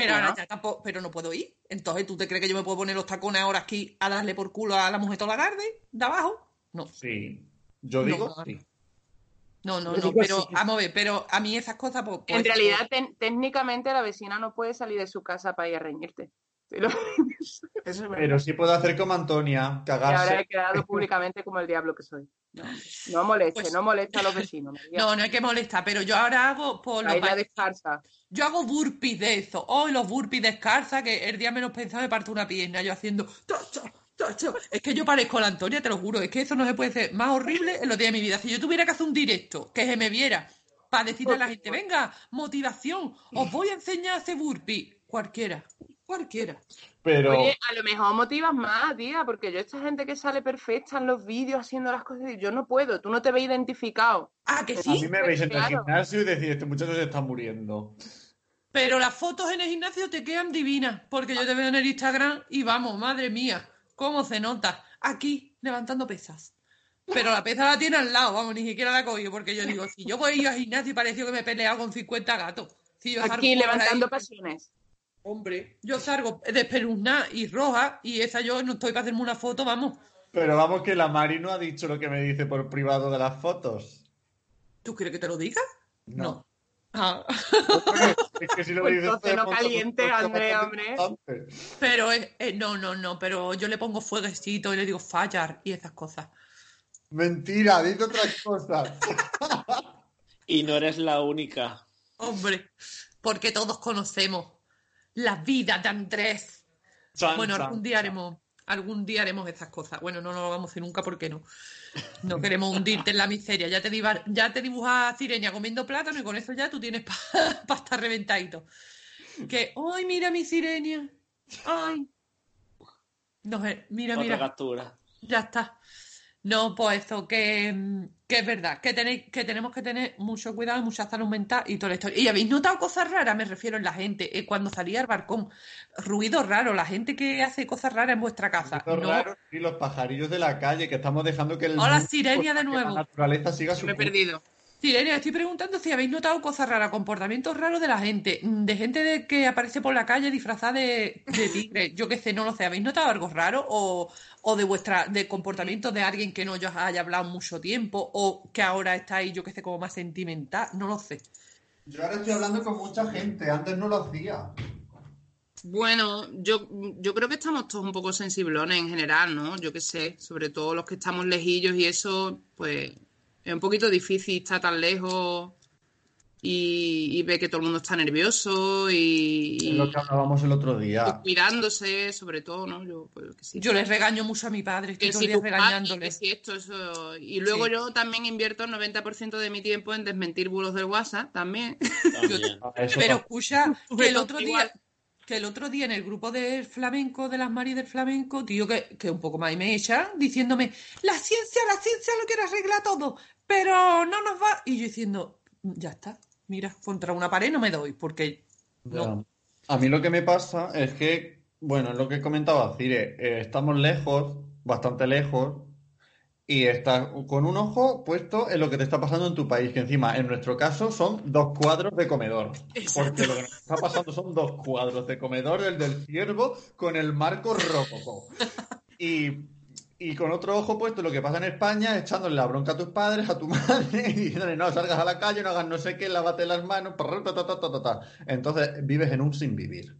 pero ahora Ajá. ya tampoco, pero no puedo ir. Entonces, ¿tú te crees que yo me puedo poner los tacones ahora aquí a darle por culo a la mujer toda la tarde de abajo? No. Sí. Yo digo, no. sí. No, no, no, pero sí. vamos a ver, pero a mí esas cosas, pues, En pues, realidad, ten- técnicamente, la vecina no puede salir de su casa para ir a reñirte. Verdad. Pero sí puedo hacer como Antonia, Y ahora cagarse. he quedado públicamente como el diablo que soy. No, no moleste, Pues- no moleste a los vecinos. María. No, no hay que molestar, pero yo ahora hago por los La descalza. Yo hago burpees de eso. Hoy los burpees descalza, que el día menos pensado me parto una pierna, yo haciendo. Es que yo parezco la Antonia, te lo juro. Es que eso no se puede ser más horrible en los días de mi vida. Si yo tuviera que hacer un directo, que se me viera, para decirle a la gente, venga, motivación, os voy a enseñar a hacer burpee. Cualquiera, cualquiera. Pero Oye, a lo mejor motivas más, tía, porque yo esta gente que sale perfecta en los vídeos haciendo las cosas, yo no puedo, tú no te ves identificado. Ah, que a sí, mí me veis en el gimnasio y decís, este muchacho se está muriendo. pero las fotos en el gimnasio te quedan divinas, porque yo te veo en el Instagram y vamos, madre mía, cómo se nota. Aquí, levantando pesas. Pero la pesa la tiene al lado, vamos, ni siquiera la cogido, porque yo digo, si yo voy a ir al gimnasio y pareció que me he peleado con 50 gatos. Si yo Aquí levantando ahí, pasiones. Hombre, yo salgo despeluznada y roja y esa yo no estoy para hacerme una foto, vamos. Pero vamos que la Mari no ha dicho lo que me dice por privado de las fotos. ¿Tú quieres que te lo diga? No. Ah, Es que si lo Pues dices entonces de no caliente, pues, André, bastante hombre. pero es, eh, no, no, no, pero yo le pongo fueguecito y le digo fallar y esas cosas. Mentira, dice otras cosas. Y no eres la única. Hombre, porque todos conocemos la vida de Andrés. Bueno, algún día haremos, algún día haremos esas cosas. Bueno, no, no lo vamos a hacer nunca, ¿por qué no? No queremos hundirte en la miseria. Ya te, diva- ya te dibujas Cireña comiendo plátano y con eso ya tú tienes para estar reventadito. Que, ¡ay, mira mi Cireña! ¡Ay! No, eh, mira, Otra mira, captura. ya está. No, pues eso, que, que es verdad, que, tenéis, que tenemos que tener mucho cuidado, mucha salud mental y toda la historia. ¿Y habéis notado cosas raras? Me refiero en la gente, eh, cuando salía al barcón, ruido raro, la gente que hace cosas raras en vuestra casa. Ruidos No, raros y los pajarillos de la calle que estamos dejando que el Hola, Sirenia, de nuevo. La naturaleza siga su Me he curso. perdido. Sirenia, estoy preguntando si habéis notado cosas raras, comportamientos raros de la gente, mm, de gente de que aparece por la calle disfrazada de, de tigre, yo qué sé, no lo sé, ¿habéis notado algo raro? O, o de vuestra, de comportamientos de alguien que no os haya hablado mucho tiempo, o que ahora estáis, yo qué sé, como más sentimental, no lo sé. Yo ahora estoy hablando con mucha gente, antes no lo hacía. Bueno, yo, yo creo que estamos todos un poco sensiblones en general, ¿no? Yo qué sé, sobre todo los que estamos lejillos y eso, pues es un poquito difícil estar tan lejos y, y ver que todo el mundo está nervioso y, Es lo que hablábamos el otro y día. cuidándose, sobre todo, ¿no? Yo, pues, que sí. Yo les regaño mucho a mi padre, estoy Que todo si el día tu papi, que regañándole. si esto, eso. Y luego Sí. yo también invierto el 90% de mi tiempo en desmentir bulos del WhatsApp también. Pero escucha, que el otro día, que el otro día en el grupo del flamenco, de las Maris del flamenco, tío, que, que un poco más me echan diciéndome, la ciencia, la ciencia lo quiere arreglar todo, pero no nos va. Y yo diciendo, ya está, mira, contra una pared no me doy, porque no. A mí lo que me pasa es que, bueno, es lo que comentaba Cire, eh, estamos lejos, bastante lejos, y estás con un ojo puesto en lo que te está pasando en tu país, que encima, en nuestro caso, son dos cuadros de comedor. Porque lo que nos está pasando son dos cuadros de comedor, el del ciervo con el marco rococó. Y, y con otro ojo puesto lo que pasa en España, echándole la bronca a tus padres, a tu madre, y diciéndole, no, salgas a la calle, no hagas no sé qué, lávate las manos, parra, ta, ta, ta, ta, ta, ta. Entonces vives en un sin vivir.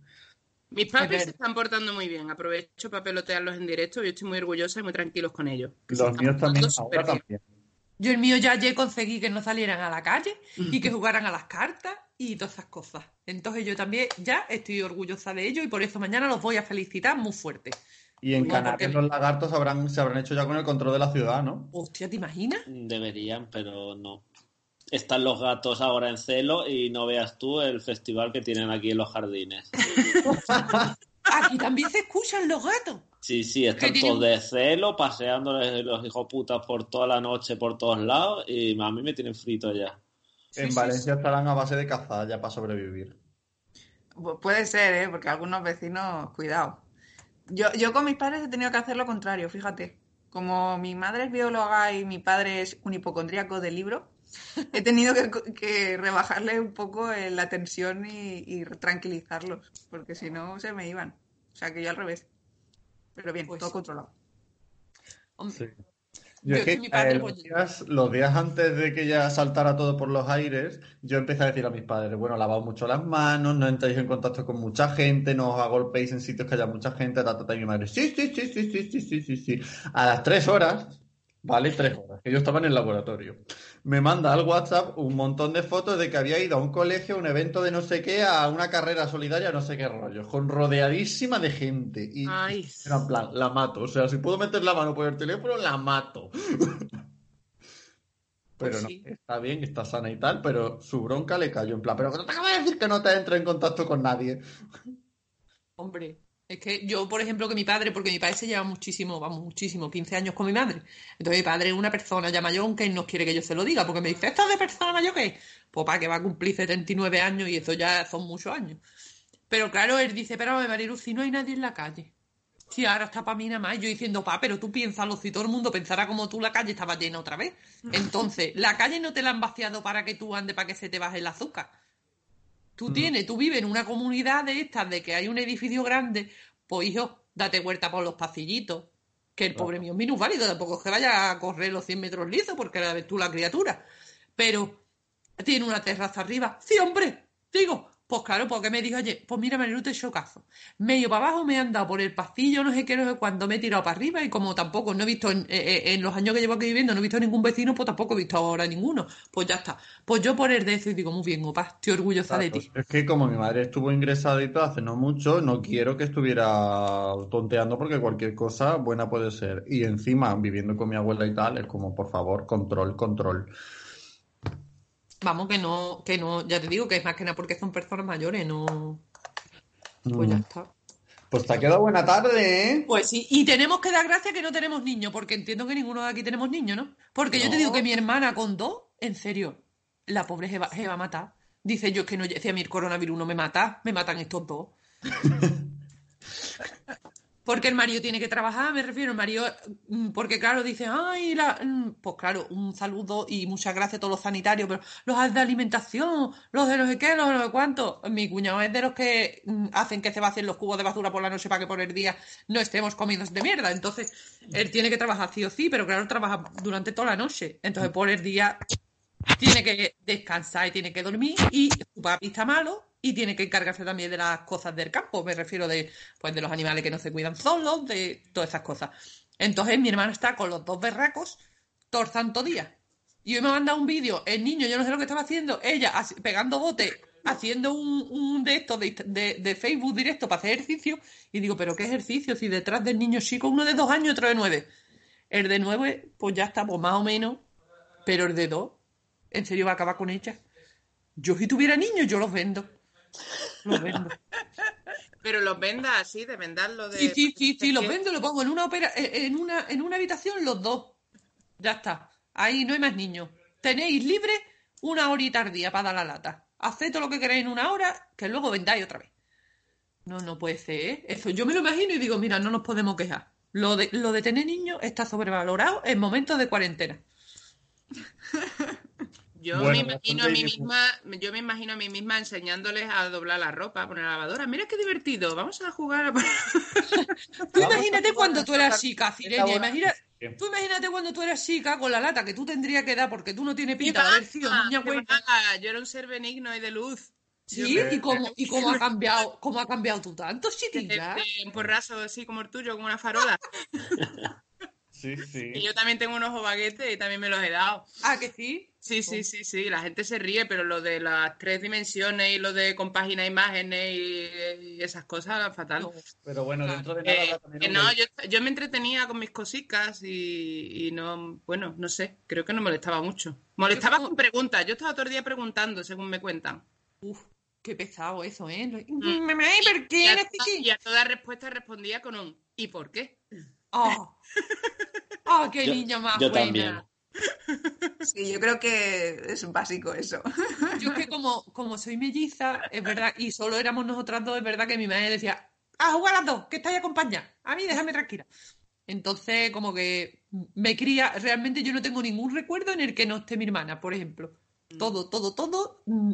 Mis papis se están portando muy bien. Aprovecho para pelotearlos en directo. Yo estoy muy orgullosa y muy tranquilos con ellos. Los míos también, ahora también. Yo el mío ya ayer conseguí que no salieran a la calle y que jugaran a las cartas y todas esas cosas. Entonces yo también ya estoy orgullosa de ello y por eso mañana los voy a felicitar muy fuerte. Y en No, Canarias porque- los lagartos habrán, se habrán hecho ya con el control de la ciudad, ¿no? Hostia, ¿te imaginas? Deberían, pero no. Están los gatos ahora en celo y no veas tú el festival que tienen aquí en los jardines. Aquí también se escuchan los gatos. Sí, sí, están todos de celo, paseándoles los hijos putas por toda la noche, por todos lados, y a mí me tienen frito ya. En sí, Valencia estarán a base de cazar ya para sobrevivir. Pu- Puede ser, ¿eh? Porque algunos vecinos, cuidado. Yo, yo con mis padres he tenido que hacer lo contrario, fíjate. Como mi madre es bióloga y mi padre es un hipocondríaco del libro, he tenido que, que rebajarle un poco eh, la tensión y, y tranquilizarlos, porque si no se me iban. O sea que yo al revés. Pero bien, Pues todo controlado. Hombre, Sí. Yo Yo que que mi padre, eh, pues- los, días, los días antes de que ya saltara todo por los aires, yo empecé a decir a mis padres, bueno, lavaos mucho las manos, no entréis en contacto con mucha gente, no os agolpéis en sitios que haya mucha gente, ta, ta, ta, y mi madre, sí, sí, sí, sí, sí, sí, sí, sí, sí. A las tres horas, vale, tres horas, que yo estaba en el laboratorio, me manda al WhatsApp un montón de fotos de que había ido a un colegio, a un evento de no sé qué, a una carrera solidaria, no sé qué rollo, con rodeadísima de gente. Y Ay. era en plan, la mato. O sea, si puedo meter la mano por el teléfono, la mato. Pero Pues no, está bien, está sana y tal, pero su bronca le cayó en plan, pero no te acabo de decir que no te entres en contacto con nadie. hombre, es que yo, por ejemplo, que mi padre, porque mi padre se lleva muchísimo, vamos, muchísimo, 15 años con mi madre. Entonces mi padre es una persona ya mayor, aunque no quiere que yo se lo diga, porque me dice, ¿esto es de persona mayor qué? Pues para que va a cumplir 79 años y eso ya son muchos años. Pero claro, él dice, pero Marilu, si no hay nadie en la calle. Si ahora está para mí nada más, yo diciendo, pa, pero tú piénsalo, si todo el mundo pensara como tú, la calle estaba llena otra vez. Entonces, la calle no te la han vaciado para que tú andes, para que se te baje el azúcar. Tú tienes, tú vives en una comunidad de estas, de que hay un edificio grande, pues hijo, date vuelta por los pasillitos. Que el pobre mío es minusválido, tampoco es que vaya a correr los 100 metros lisos, porque la ves tú la criatura. Pero tiene una terraza arriba. Sí, hombre, digo, pues claro, porque me dijo, oye, pues mira, Marilu, te he hecho caso. Me he ido para abajo, me he andado por el pasillo, no sé qué, no sé cuándo, me he tirado para arriba y como tampoco no he visto, en, eh, en los años que llevo aquí viviendo, no he visto ningún vecino, pues tampoco he visto ahora ninguno. Pues ya está. Pues yo por el de eso y digo, muy bien, opa, estoy orgullosa de ti. Es que como mi madre estuvo ingresada y todo hace no mucho, no quiero que estuviera tonteando porque cualquier cosa buena puede ser. Y encima, viviendo con mi abuela y tal, es como, por favor, control, control. Vamos, que no, que no, ya te digo que es más que nada porque son personas mayores, no. Pues ya Mm. está. Pues te ha quedado buena tarde, ¿eh? Pues sí, y tenemos que dar gracias que no tenemos niños, porque entiendo que ninguno de aquí tenemos niños, ¿no? Porque yo te digo que mi hermana con dos, en serio, la pobre se va, se va a matar. Dice yo es que no, si a mí el coronavirus no me mata, me matan estos dos. Porque el marido tiene que trabajar, me refiero, el marido, mm, porque claro, dice, ay, la... mm, pues claro, un saludo y muchas gracias a todos los sanitarios, pero los de alimentación, los de no sé qué, los de no sé cuánto. Mi cuñado es de los que mm, hacen que se vacíen los cubos de basura por la noche para que por el día no estemos comidos de mierda. Entonces, él tiene que trabajar sí o sí, pero claro, trabaja durante toda la noche. Entonces, por el día tiene que descansar y tiene que dormir y su papi está malo y tiene que encargarse también de las cosas del campo, me refiero de pues de los animales que no se cuidan solos, de todas esas cosas. Entonces mi hermano está con los dos berracos todo el santo día. Y hoy me ha mandado un vídeo, el niño, yo no sé lo que estaba haciendo, ella pegando bote, haciendo un, un de estos de, de- Facebook directo para hacer ejercicio, y digo, pero ¿qué ejercicio? Si detrás del niño chico, uno de dos años otro de nueve. El de nueve, pues ya está, pues más o menos, pero el de dos, ¿en serio va a acabar con ella? Yo si tuviera niños, yo los vendo. Los vendo. Pero los vendas así, de vendarlo de. Sí, sí, sí, sí, los vendo, lo pongo en una opera, eh, en una, en una habitación los dos. Ya está. Ahí no hay más niños. Tenéis libre una horita al día para dar la lata. Haced todo lo que queráis en una hora, que luego vendáis otra vez. No, no puede ser, ¿eh? Eso yo me lo imagino y digo, mira, no nos podemos quejar. Lo de, lo de tener niños está sobrevalorado en momentos de cuarentena. Yo Bueno, me imagino a mí misma, yo me imagino a mí misma enseñándoles a doblar la ropa, a poner la lavadora. Mira qué divertido, vamos a jugar a Tú Vamos imagínate a cuando tú eras chica, Imagina, noche. tú imagínate cuando tú eras chica con la lata que tú tendrías que dar porque tú no tienes ¿Qué pinta de haber sido niña ¿Qué buena. Yo era un ser benigno y de luz. Sí, ¿y cómo, y cómo ha cambiado, cómo ha cambiado tú tanto, chiquilla? Este, un porrazo así como el tuyo, como una farola. Sí, sí. Y yo también tengo un ojo baguete y también me los he dado. Ah, que sí. Sí, sí, sí, sí, la gente se ríe, pero lo de las tres dimensiones y lo de compaginar imágenes y, y esas cosas, fatal. No. Pero bueno, dentro de nada Eh, también no, yo, yo me entretenía con mis cositas y, y no, bueno, no sé, creo que no molestaba mucho. Molestaba con preguntas, yo estaba todo el día preguntando, según me cuentan. Uf, qué pesado eso, ¿eh? Mm. ¿por Y qué a, eres toda- chiqui? y a toda respuesta respondía con un ¿y por qué? Oh. Oh, qué Yo- niña más yo buena. también. Sí, yo creo que es básico eso. Yo es que como, como soy melliza, es verdad, y solo éramos nosotras dos, es verdad que mi madre decía, a jugar a las dos, que estáis acompañadas. A mí déjame tranquila. Entonces, como que me cría, realmente yo no tengo ningún recuerdo en el que no esté mi hermana, por ejemplo. Todo, todo, todo. mm,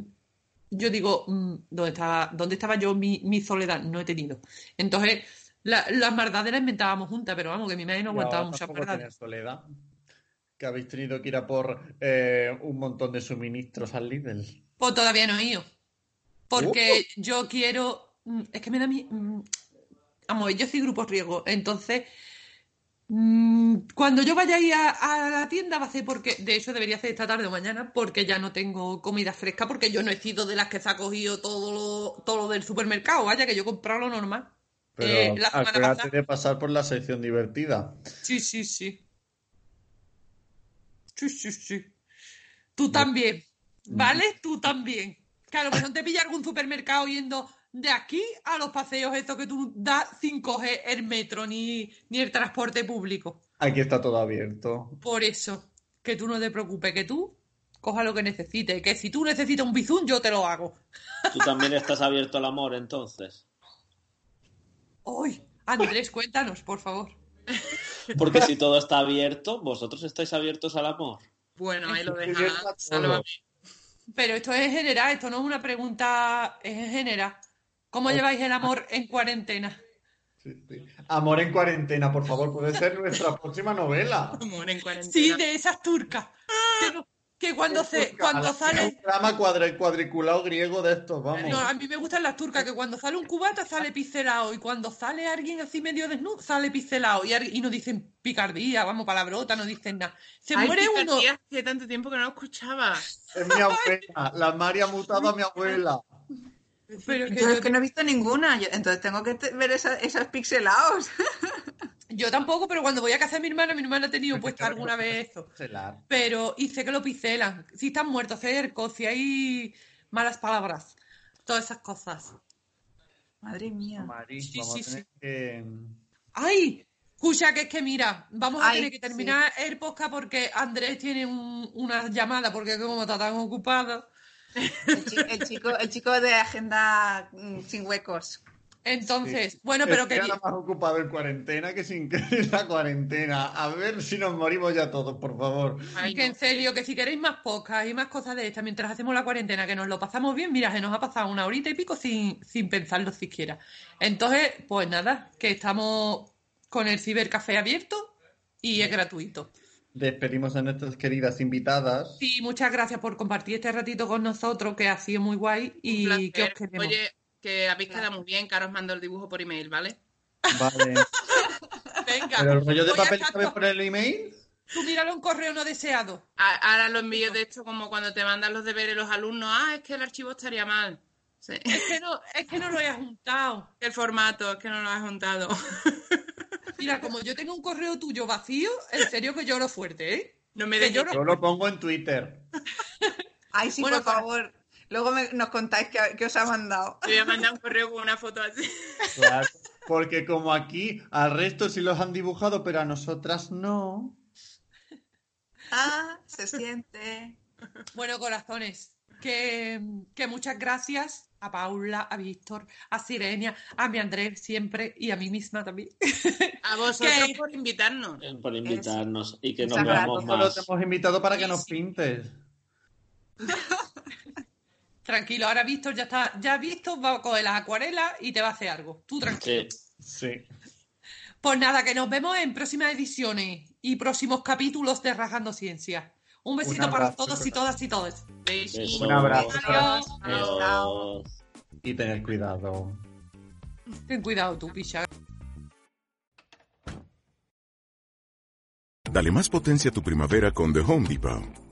Yo digo, mm, ¿dónde estaba, dónde estaba yo mi, mi soledad? No he tenido. Entonces, la- las maldades las inventábamos juntas, pero vamos, que mi madre no aguantaba muchas maldades. soledad. Que habéis tenido que ir a por eh, un montón de suministros al Lidl. Pues todavía no he ido. Porque yo quiero. mm, Es que me da mi. mm, Vamos, yo soy grupo riesgo. Entonces, mm, cuando yo vaya a ir a, a la tienda va a ser porque. De hecho, debería hacer esta tarde o mañana, porque ya no tengo comida fresca, porque yo no he sido de las que se ha cogido todo lo, todo lo del supermercado. Vaya, que yo he comprado lo normal. Pero Eh, la acuérdate pasada. de pasar por la sección divertida. Sí, sí, sí. Sí, sí, sí. Tú también, ¿vale? Tú también. Claro, que no te pilla algún supermercado yendo de aquí a los paseos estos que tú das sin coger el metro ni, ni el transporte público. Aquí está todo abierto. Por eso, que tú no te preocupes, que tú coja lo que necesites, que si tú necesitas un bizún, yo te lo hago. Tú también estás abierto al amor, entonces. ¡Uy! Andrés, cuéntanos, por favor. Porque si todo está abierto, vosotros estáis abiertos al amor. Bueno, ahí lo. Sálvame. Pero esto es en general, esto no es una pregunta, es en general. ¿Cómo lleváis el amor en cuarentena? Sí, sí. Amor en cuarentena, por favor, puede ser nuestra próxima novela. Amor en cuarentena. Sí, de esas turcas. Que, no- que cuando se, cuando Un sale. drama cuadra- cuadriculado griego de estos, vamos. No, a mí me gustan las turcas, que cuando sale un cubata sale pixelado y cuando sale alguien así medio desnudo sale pixelado y, y no dicen picardía, vamos, palabrota, no dicen nada. Se Ay, muere uno. Hacía tanto tiempo que no lo escuchaba. Es mi abuela. La María ha mutado a mi abuela. Pero que Yo yo, es que no he visto ninguna, yo- entonces tengo que ver esa- esas pixelados. yo tampoco, pero cuando voy a casa de mi hermana, mi hermana ha tenido puesta alguna vez eso. Pero, y sé que lo picelan. Si están muertos cercos, si hay malas palabras, todas esas cosas. Madre mía. Sí, sí, sí. que... ¡Ay! Escucha, que es que mira, vamos a Ay, tener que terminar el podcast porque Andrés tiene un- una llamada porque como está tan ocupado. El, chi- el chico, el chico de agenda mm, sin huecos. Entonces, bueno, pero Estoy que ahora más ocupado en cuarentena que sin que en la cuarentena. A ver si nos morimos ya todos, por favor. Ay, que en serio, que si queréis más podcasts y más cosas de estas mientras hacemos la cuarentena, que nos lo pasamos bien, mira, se nos ha pasado una horita y pico sin, sin pensarlo siquiera. Entonces, pues nada, que estamos con el cibercafé abierto y es gratuito. Despedimos a nuestras queridas invitadas. Sí, muchas gracias por compartir este ratito con nosotros, que ha sido muy guay y que os queremos. Oye, que habéis quedado muy bien, que ahora os mando el dibujo por email, ¿vale? Vale. Venga, Pero el rollo de papel estar sabe co- por el email. tú míralo en correo no deseado. A- Ahora lo envío de esto como cuando te mandan los deberes los alumnos. Ah, es que el archivo estaría mal. Sí. Es que no, es que no lo he juntado. El formato, es que no lo has juntado. Mira, como yo tengo un correo tuyo vacío, en serio que lloro fuerte, ¿eh? No me dejes. yo lo pongo en Twitter. Ay, sí, Bueno, por para- favor. Luego me- nos contáis qué, qué os ha mandado. Te voy a mandar un correo con una foto así. Claro. Porque como aquí al resto sí los han dibujado, pero a nosotras no. Ah, se siente. Bueno, corazones, que, que muchas gracias a Paula, a Víctor, a Sirenia, a mi Andrés siempre y a mí misma también. A vosotros ¿Qué? por invitarnos. Por invitarnos y que nos veamos Solo más. te hemos invitado para que nos pintes. Tranquilo, ahora Víctor ya está, ya Víctor va a coger las acuarelas y te va a hacer algo. Tú tranquilo. Sí. Sí. Pues nada, que nos vemos en próximas ediciones y próximos capítulos de Rajando Ciencia. Un besito para todos y todas y todos. Un abrazo. Adiós. Adiós. Y tener cuidado. Ten cuidado tú, picha. Dale más potencia a tu primavera con The Home Depot.